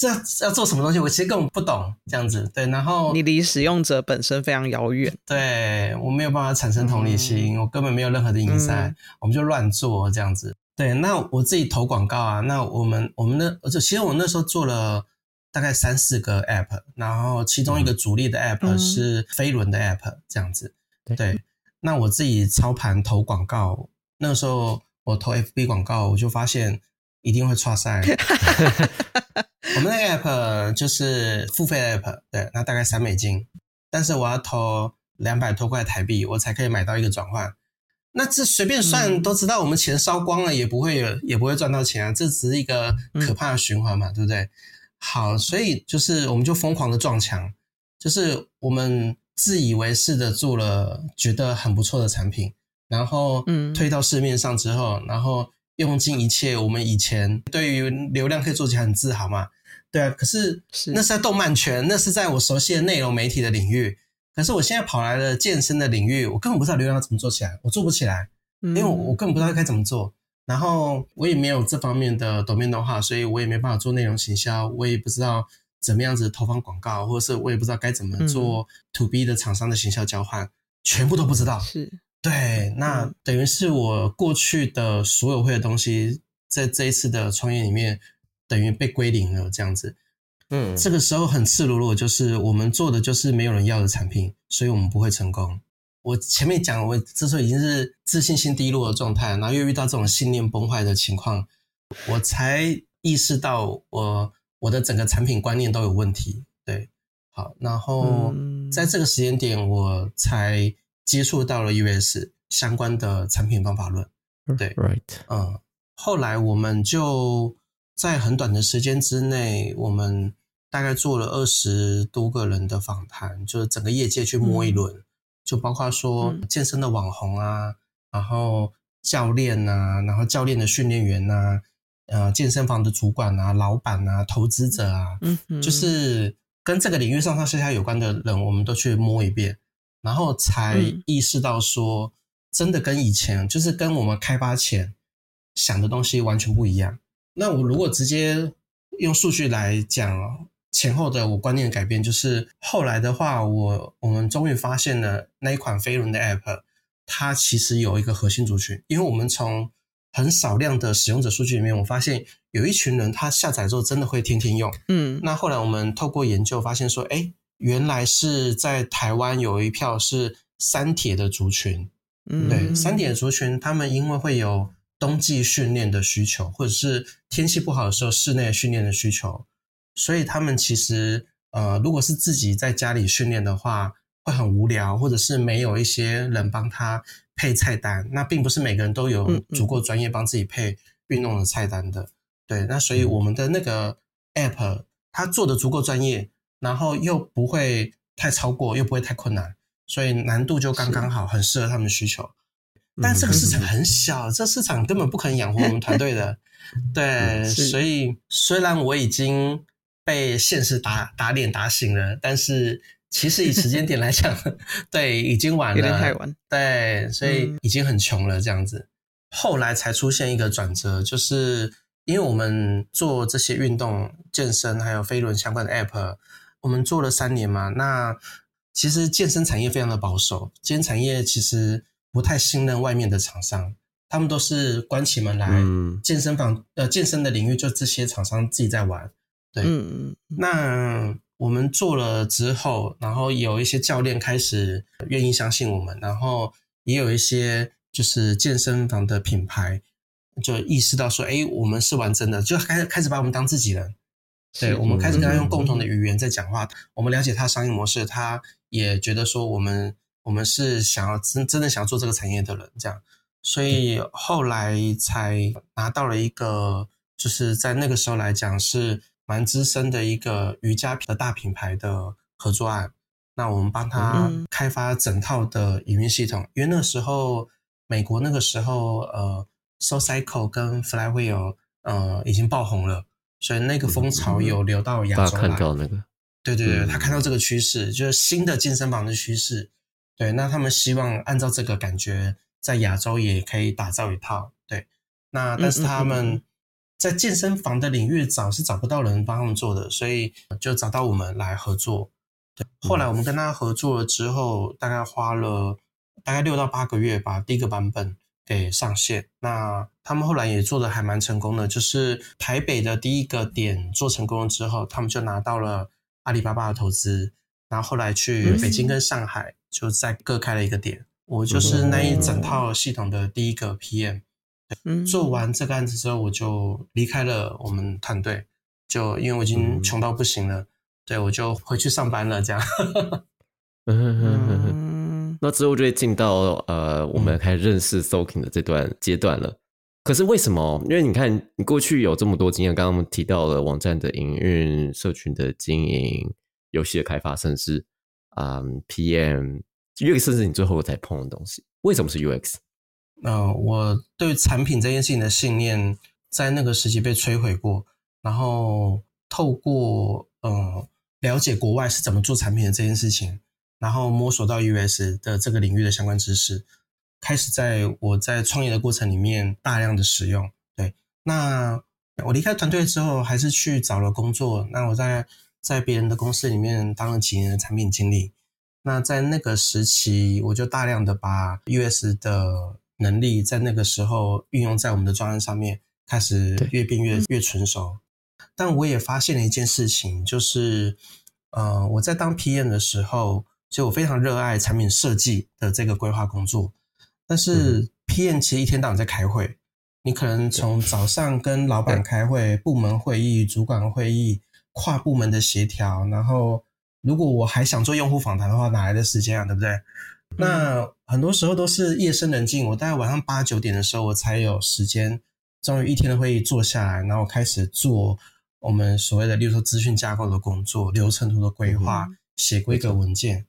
这要做什么东西？我其实根本不懂这样子，对。然后你离使用者本身非常遥远，对我没有办法产生同理心，我根本没有任何的 insight，我们就乱做这样子。对，那我自己投广告啊，那我们我们那，就其实我那时候做了大概三四个 app，然后其中一个主力的 app 是飞轮的 app 这样子，对。那我自己操盘投广告，那个时候。我投 FB 广告，我就发现一定会 错赛。我们那个 app 就是付费 app，对，那大概三美金，但是我要投两百多块台币，我才可以买到一个转换。那这随便算都知道，我们钱烧光了也不会有，也不会赚到钱啊，这只是一个可怕的循环嘛，对不对？好，所以就是我们就疯狂的撞墙，就是我们自以为是的做了觉得很不错的产品。然后，嗯，推到市面上之后，然后用尽一切，我们以前对于流量可以做起来很自豪嘛，对啊。可是，那是在动漫圈，那是在我熟悉的内容媒体的领域。可是我现在跑来了健身的领域，我根本不知道流量怎么做起来，我做不起来，因为我根本不知道该怎么做。然后我也没有这方面的懂面的话，所以我也没办法做内容行销，我也不知道怎么样子投放广告，或者是我也不知道该怎么做 to B 的厂商的行销交换，全部都不知道。是。对，那等于是我过去的所有会的东西，在这一次的创业里面，等于被归零了，这样子。嗯，这个时候很赤裸裸，就是我们做的就是没有人要的产品，所以我们不会成功。我前面讲，我这时候已经是自信心低落的状态，然后又遇到这种信念崩坏的情况，我才意识到我我的整个产品观念都有问题。对，好，然后在这个时间点，我才。接触到了 US 相关的产品方法论，对，right，嗯，后来我们就在很短的时间之内，我们大概做了二十多个人的访谈，就是整个业界去摸一轮，就包括说健身的网红啊，然后教练呐，然后教练的训练员呐，呃，健身房的主管啊、老板啊、投资者啊，嗯，就是跟这个领域上上下下有关的人，我们都去摸一遍。然后才意识到说，真的跟以前就是跟我们开发前想的东西完全不一样。那我如果直接用数据来讲，前后的我观念改变，就是后来的话，我我们终于发现了那一款飞轮的 App，它其实有一个核心族群，因为我们从很少量的使用者数据里面，我发现有一群人他下载之后真的会天天用。嗯，那后来我们透过研究发现说，哎。原来是在台湾有一票是三铁的族群，嗯，对，三铁族群，他们因为会有冬季训练的需求，或者是天气不好的时候室内训练的需求，所以他们其实呃，如果是自己在家里训练的话，会很无聊，或者是没有一些人帮他配菜单，那并不是每个人都有足够专业帮自己配运动的菜单的，对，那所以我们的那个 app 它做的足够专业。然后又不会太超过，又不会太困难，所以难度就刚刚好，很适合他们的需求。但这个市场很小，这市场根本不可能养活我们团队的。对，所以虽然我已经被现实打打脸打醒了，但是其实以时间点来讲，对，已经晚了，有点太晚。对，所以已经很穷了这样子。后来才出现一个转折，就是因为我们做这些运动、健身还有飞轮相关的 App，我们做了三年嘛。那其实健身产业非常的保守，健身产业其实不太信任外面的厂商，他们都是关起门来，健身房呃健身的领域就这些厂商自己在玩。对。那我们做了之后，然后有一些教练开始愿意相信我们，然后也有一些。就是健身房的品牌就意识到说，哎，我们是玩真的，就开始开始把我们当自己人。对，我们开始跟他用共同的语言在讲话，我们了解他商业模式，他也觉得说我们我们是想要真真的想要做这个产业的人，这样，所以后来才拿到了一个，就是在那个时候来讲是蛮资深的一个瑜伽的大品牌的合作案。那我们帮他开发整套的营运系统，因为那时候。美国那个时候，呃，SoCycle 跟 Flywheel，呃，已经爆红了，所以那个风潮有流到亚洲来。看到那个，对对对，他看到这个趋势，就是新的健身房的趋势。对，那他们希望按照这个感觉，在亚洲也可以打造一套。对，那但是他们在健身房的领域找是找不到人帮他们做的，所以就找到我们来合作。对，后来我们跟他合作了之后，大概花了。大概六到八个月把第一个版本给上线。那他们后来也做的还蛮成功的，就是台北的第一个点做成功了之后，他们就拿到了阿里巴巴的投资。然后后来去北京跟上海，就再各开了一个点。我就是那一整套系统的第一个 PM。做完这个案子之后，我就离开了我们团队，就因为我已经穷到不行了，对我就回去上班了。这样。嗯那之后就会进到呃，我们开始认识 Soaking 的这段阶段了。可是为什么？因为你看，你过去有这么多经验，刚刚我们提到了网站的营运、社群的经营、游戏的开发，甚至嗯 PM，UX 是你最后才碰的东西。为什么是 UX？那我对产品这件事情的信念，在那个时期被摧毁过。然后透过呃了解国外是怎么做产品的这件事情。然后摸索到 US 的这个领域的相关知识，开始在我在创业的过程里面大量的使用。对，那我离开团队之后，还是去找了工作。那我在在别人的公司里面当了几年的产品经理。那在那个时期，我就大量的把 US 的能力在那个时候运用在我们的专案上面，开始越变越越成熟。但我也发现了一件事情，就是呃，我在当 PM 的时候。所以我非常热爱产品设计的这个规划工作，但是 PM 其实一天到晚在开会，你可能从早上跟老板开会、部门会议、主管会议、跨部门的协调，然后如果我还想做用户访谈的话，哪来的时间啊？对不对？那很多时候都是夜深人静，我大概晚上八九点的时候，我才有时间，终于一天的会议坐下来，然后开始做我们所谓的，例如说资讯架构的工作、流程图的规划、写规格文件。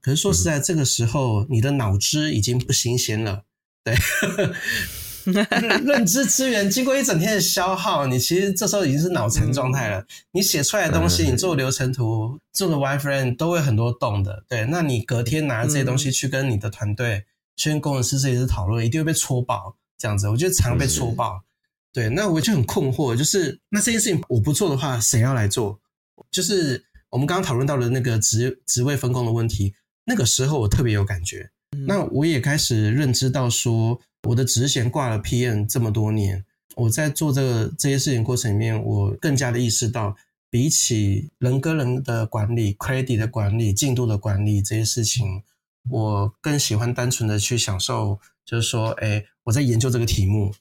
可是说实在，这个时候你的脑汁已经不新鲜了，对，认知资源经过一整天的消耗，你其实这时候已经是脑残状态了。你写出来的东西，你做流程图、做个 wireframe 都会很多洞的，对。那你隔天拿这些东西去跟你的团队、去跟工程师、设计师讨论，一定会被戳爆。这样子，我觉得常被戳爆。对，那我就很困惑，就是那这件事情我不做的话，谁要来做？就是我们刚刚讨论到的那个职职位分工的问题。那个时候我特别有感觉，那我也开始认知到说，我的职衔挂了 PM 这么多年，我在做这个这些事情过程里面，我更加的意识到，比起人跟人的管理、credit 的管理、进度的管理这些事情，我更喜欢单纯的去享受，就是说，哎，我在研究这个题目，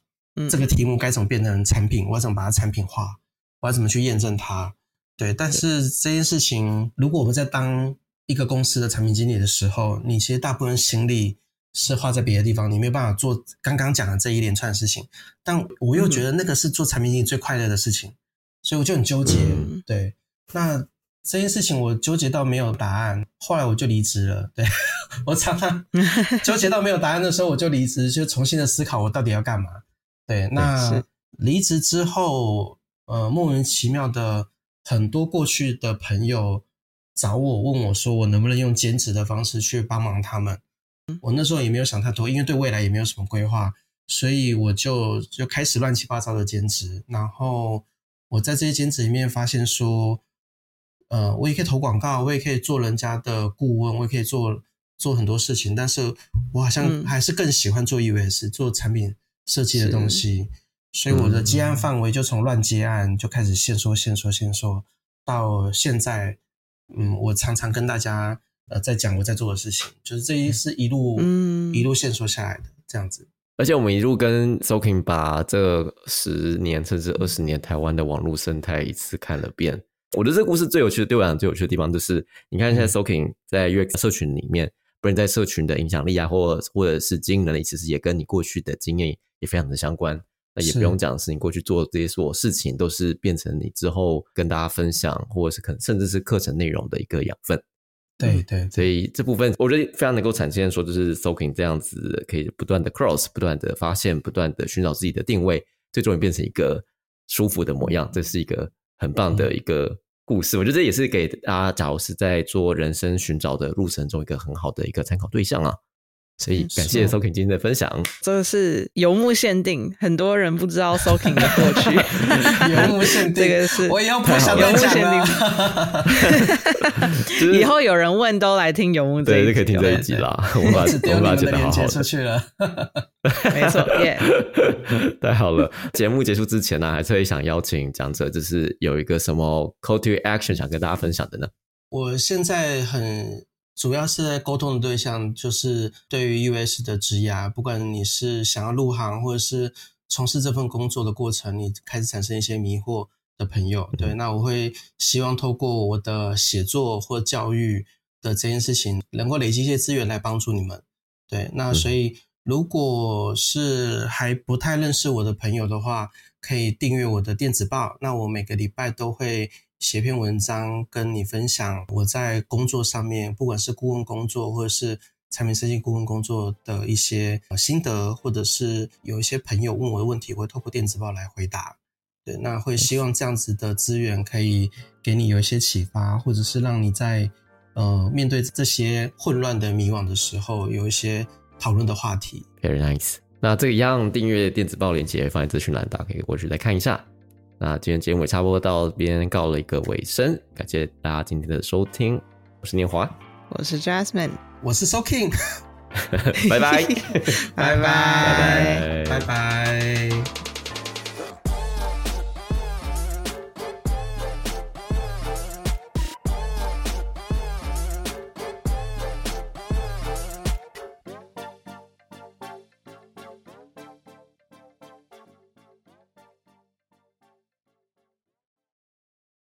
这个题目该怎么变成产品，我要怎么把它产品化，我要怎么去验证它，对。但是这件事情，如果我们在当一个公司的产品经理的时候，你其实大部分心力是花在别的地方，你没有办法做刚刚讲的这一连串事情。但我又觉得那个是做产品经理最快乐的事情，所以我就很纠结。对，那这件事情我纠结到没有答案，后来我就离职了。对 我常常 纠结到没有答案的时候，我就离职，就重新的思考我到底要干嘛。对，那离职之后，呃，莫名其妙的。很多过去的朋友找我问我说，我能不能用兼职的方式去帮忙他们。我那时候也没有想太多，因为对未来也没有什么规划，所以我就就开始乱七八糟的兼职。然后我在这些兼职里面发现说，呃，我也可以投广告，我也可以做人家的顾问，我也可以做做很多事情。但是我好像还是更喜欢做 US 做产品设计的东西，所以我的接案范围就从乱接案就开始现说现说现说，到现在，嗯，我常常跟大家。呃，在讲我在做的事情，就是这一是一路一路线索下来的这样子。而且我们一路跟 Soking 把这十年甚至二十年台湾的网络生态一次看了遍。我觉得这个故事最有趣的，对我来讲最有趣的地方就是，你看现在 Soking 在 UX 社群里面，不然在社群的影响力啊，或或者是经营能力，其实也跟你过去的经验也非常的相关。那也不用讲，是你过去做这些所有事情，都是变成你之后跟大家分享，或者是可能甚至是课程内容的一个养分。对对，所以这部分我觉得非常能够展现说，就是 Soaking 这样子可以不断的 cross，不断的发现，不断的寻找自己的定位，最终也变成一个舒服的模样。这是一个很棒的一个故事。我觉得这也是给大家，假如是在做人生寻找的路程中一个很好的一个参考对象啊。所以感谢 Soking 今天的分享，这个是游牧限定，很多人不知道 Soking 的过去。游牧限定，这个是我以后不想游牧限定。以后有人问都来听游牧这一集，就可以听这一集啦。我把我把剪的好好出去了，没错，耶，太好了。节目结束之前呢，还特别想邀请讲者，就是有一个什么 call to action 想跟大家分享的呢？我现在很。主要是在沟通的对象，就是对于 US 的职涯，不管你是想要入行，或者是从事这份工作的过程，你开始产生一些迷惑的朋友，对，那我会希望透过我的写作或教育的这件事情，能够累积一些资源来帮助你们，对，那所以如果是还不太认识我的朋友的话，可以订阅我的电子报，那我每个礼拜都会。写篇文章跟你分享我在工作上面，不管是顾问工作或者是产品设计顾问工作的一些心得，或者是有一些朋友问我的问题，我会透过电子报来回答。对，那会希望这样子的资源可以给你有一些启发，或者是让你在呃面对这些混乱的迷惘的时候，有一些讨论的话题。Very nice。那这个一样订阅电子报链接放在资讯栏，大家可以过去再看一下。那今天节目也差不多到这边告了一个尾声，感谢大家今天的收听，我是念华，我是 Jasmine，我是 So King，拜拜，拜拜，拜拜，拜拜。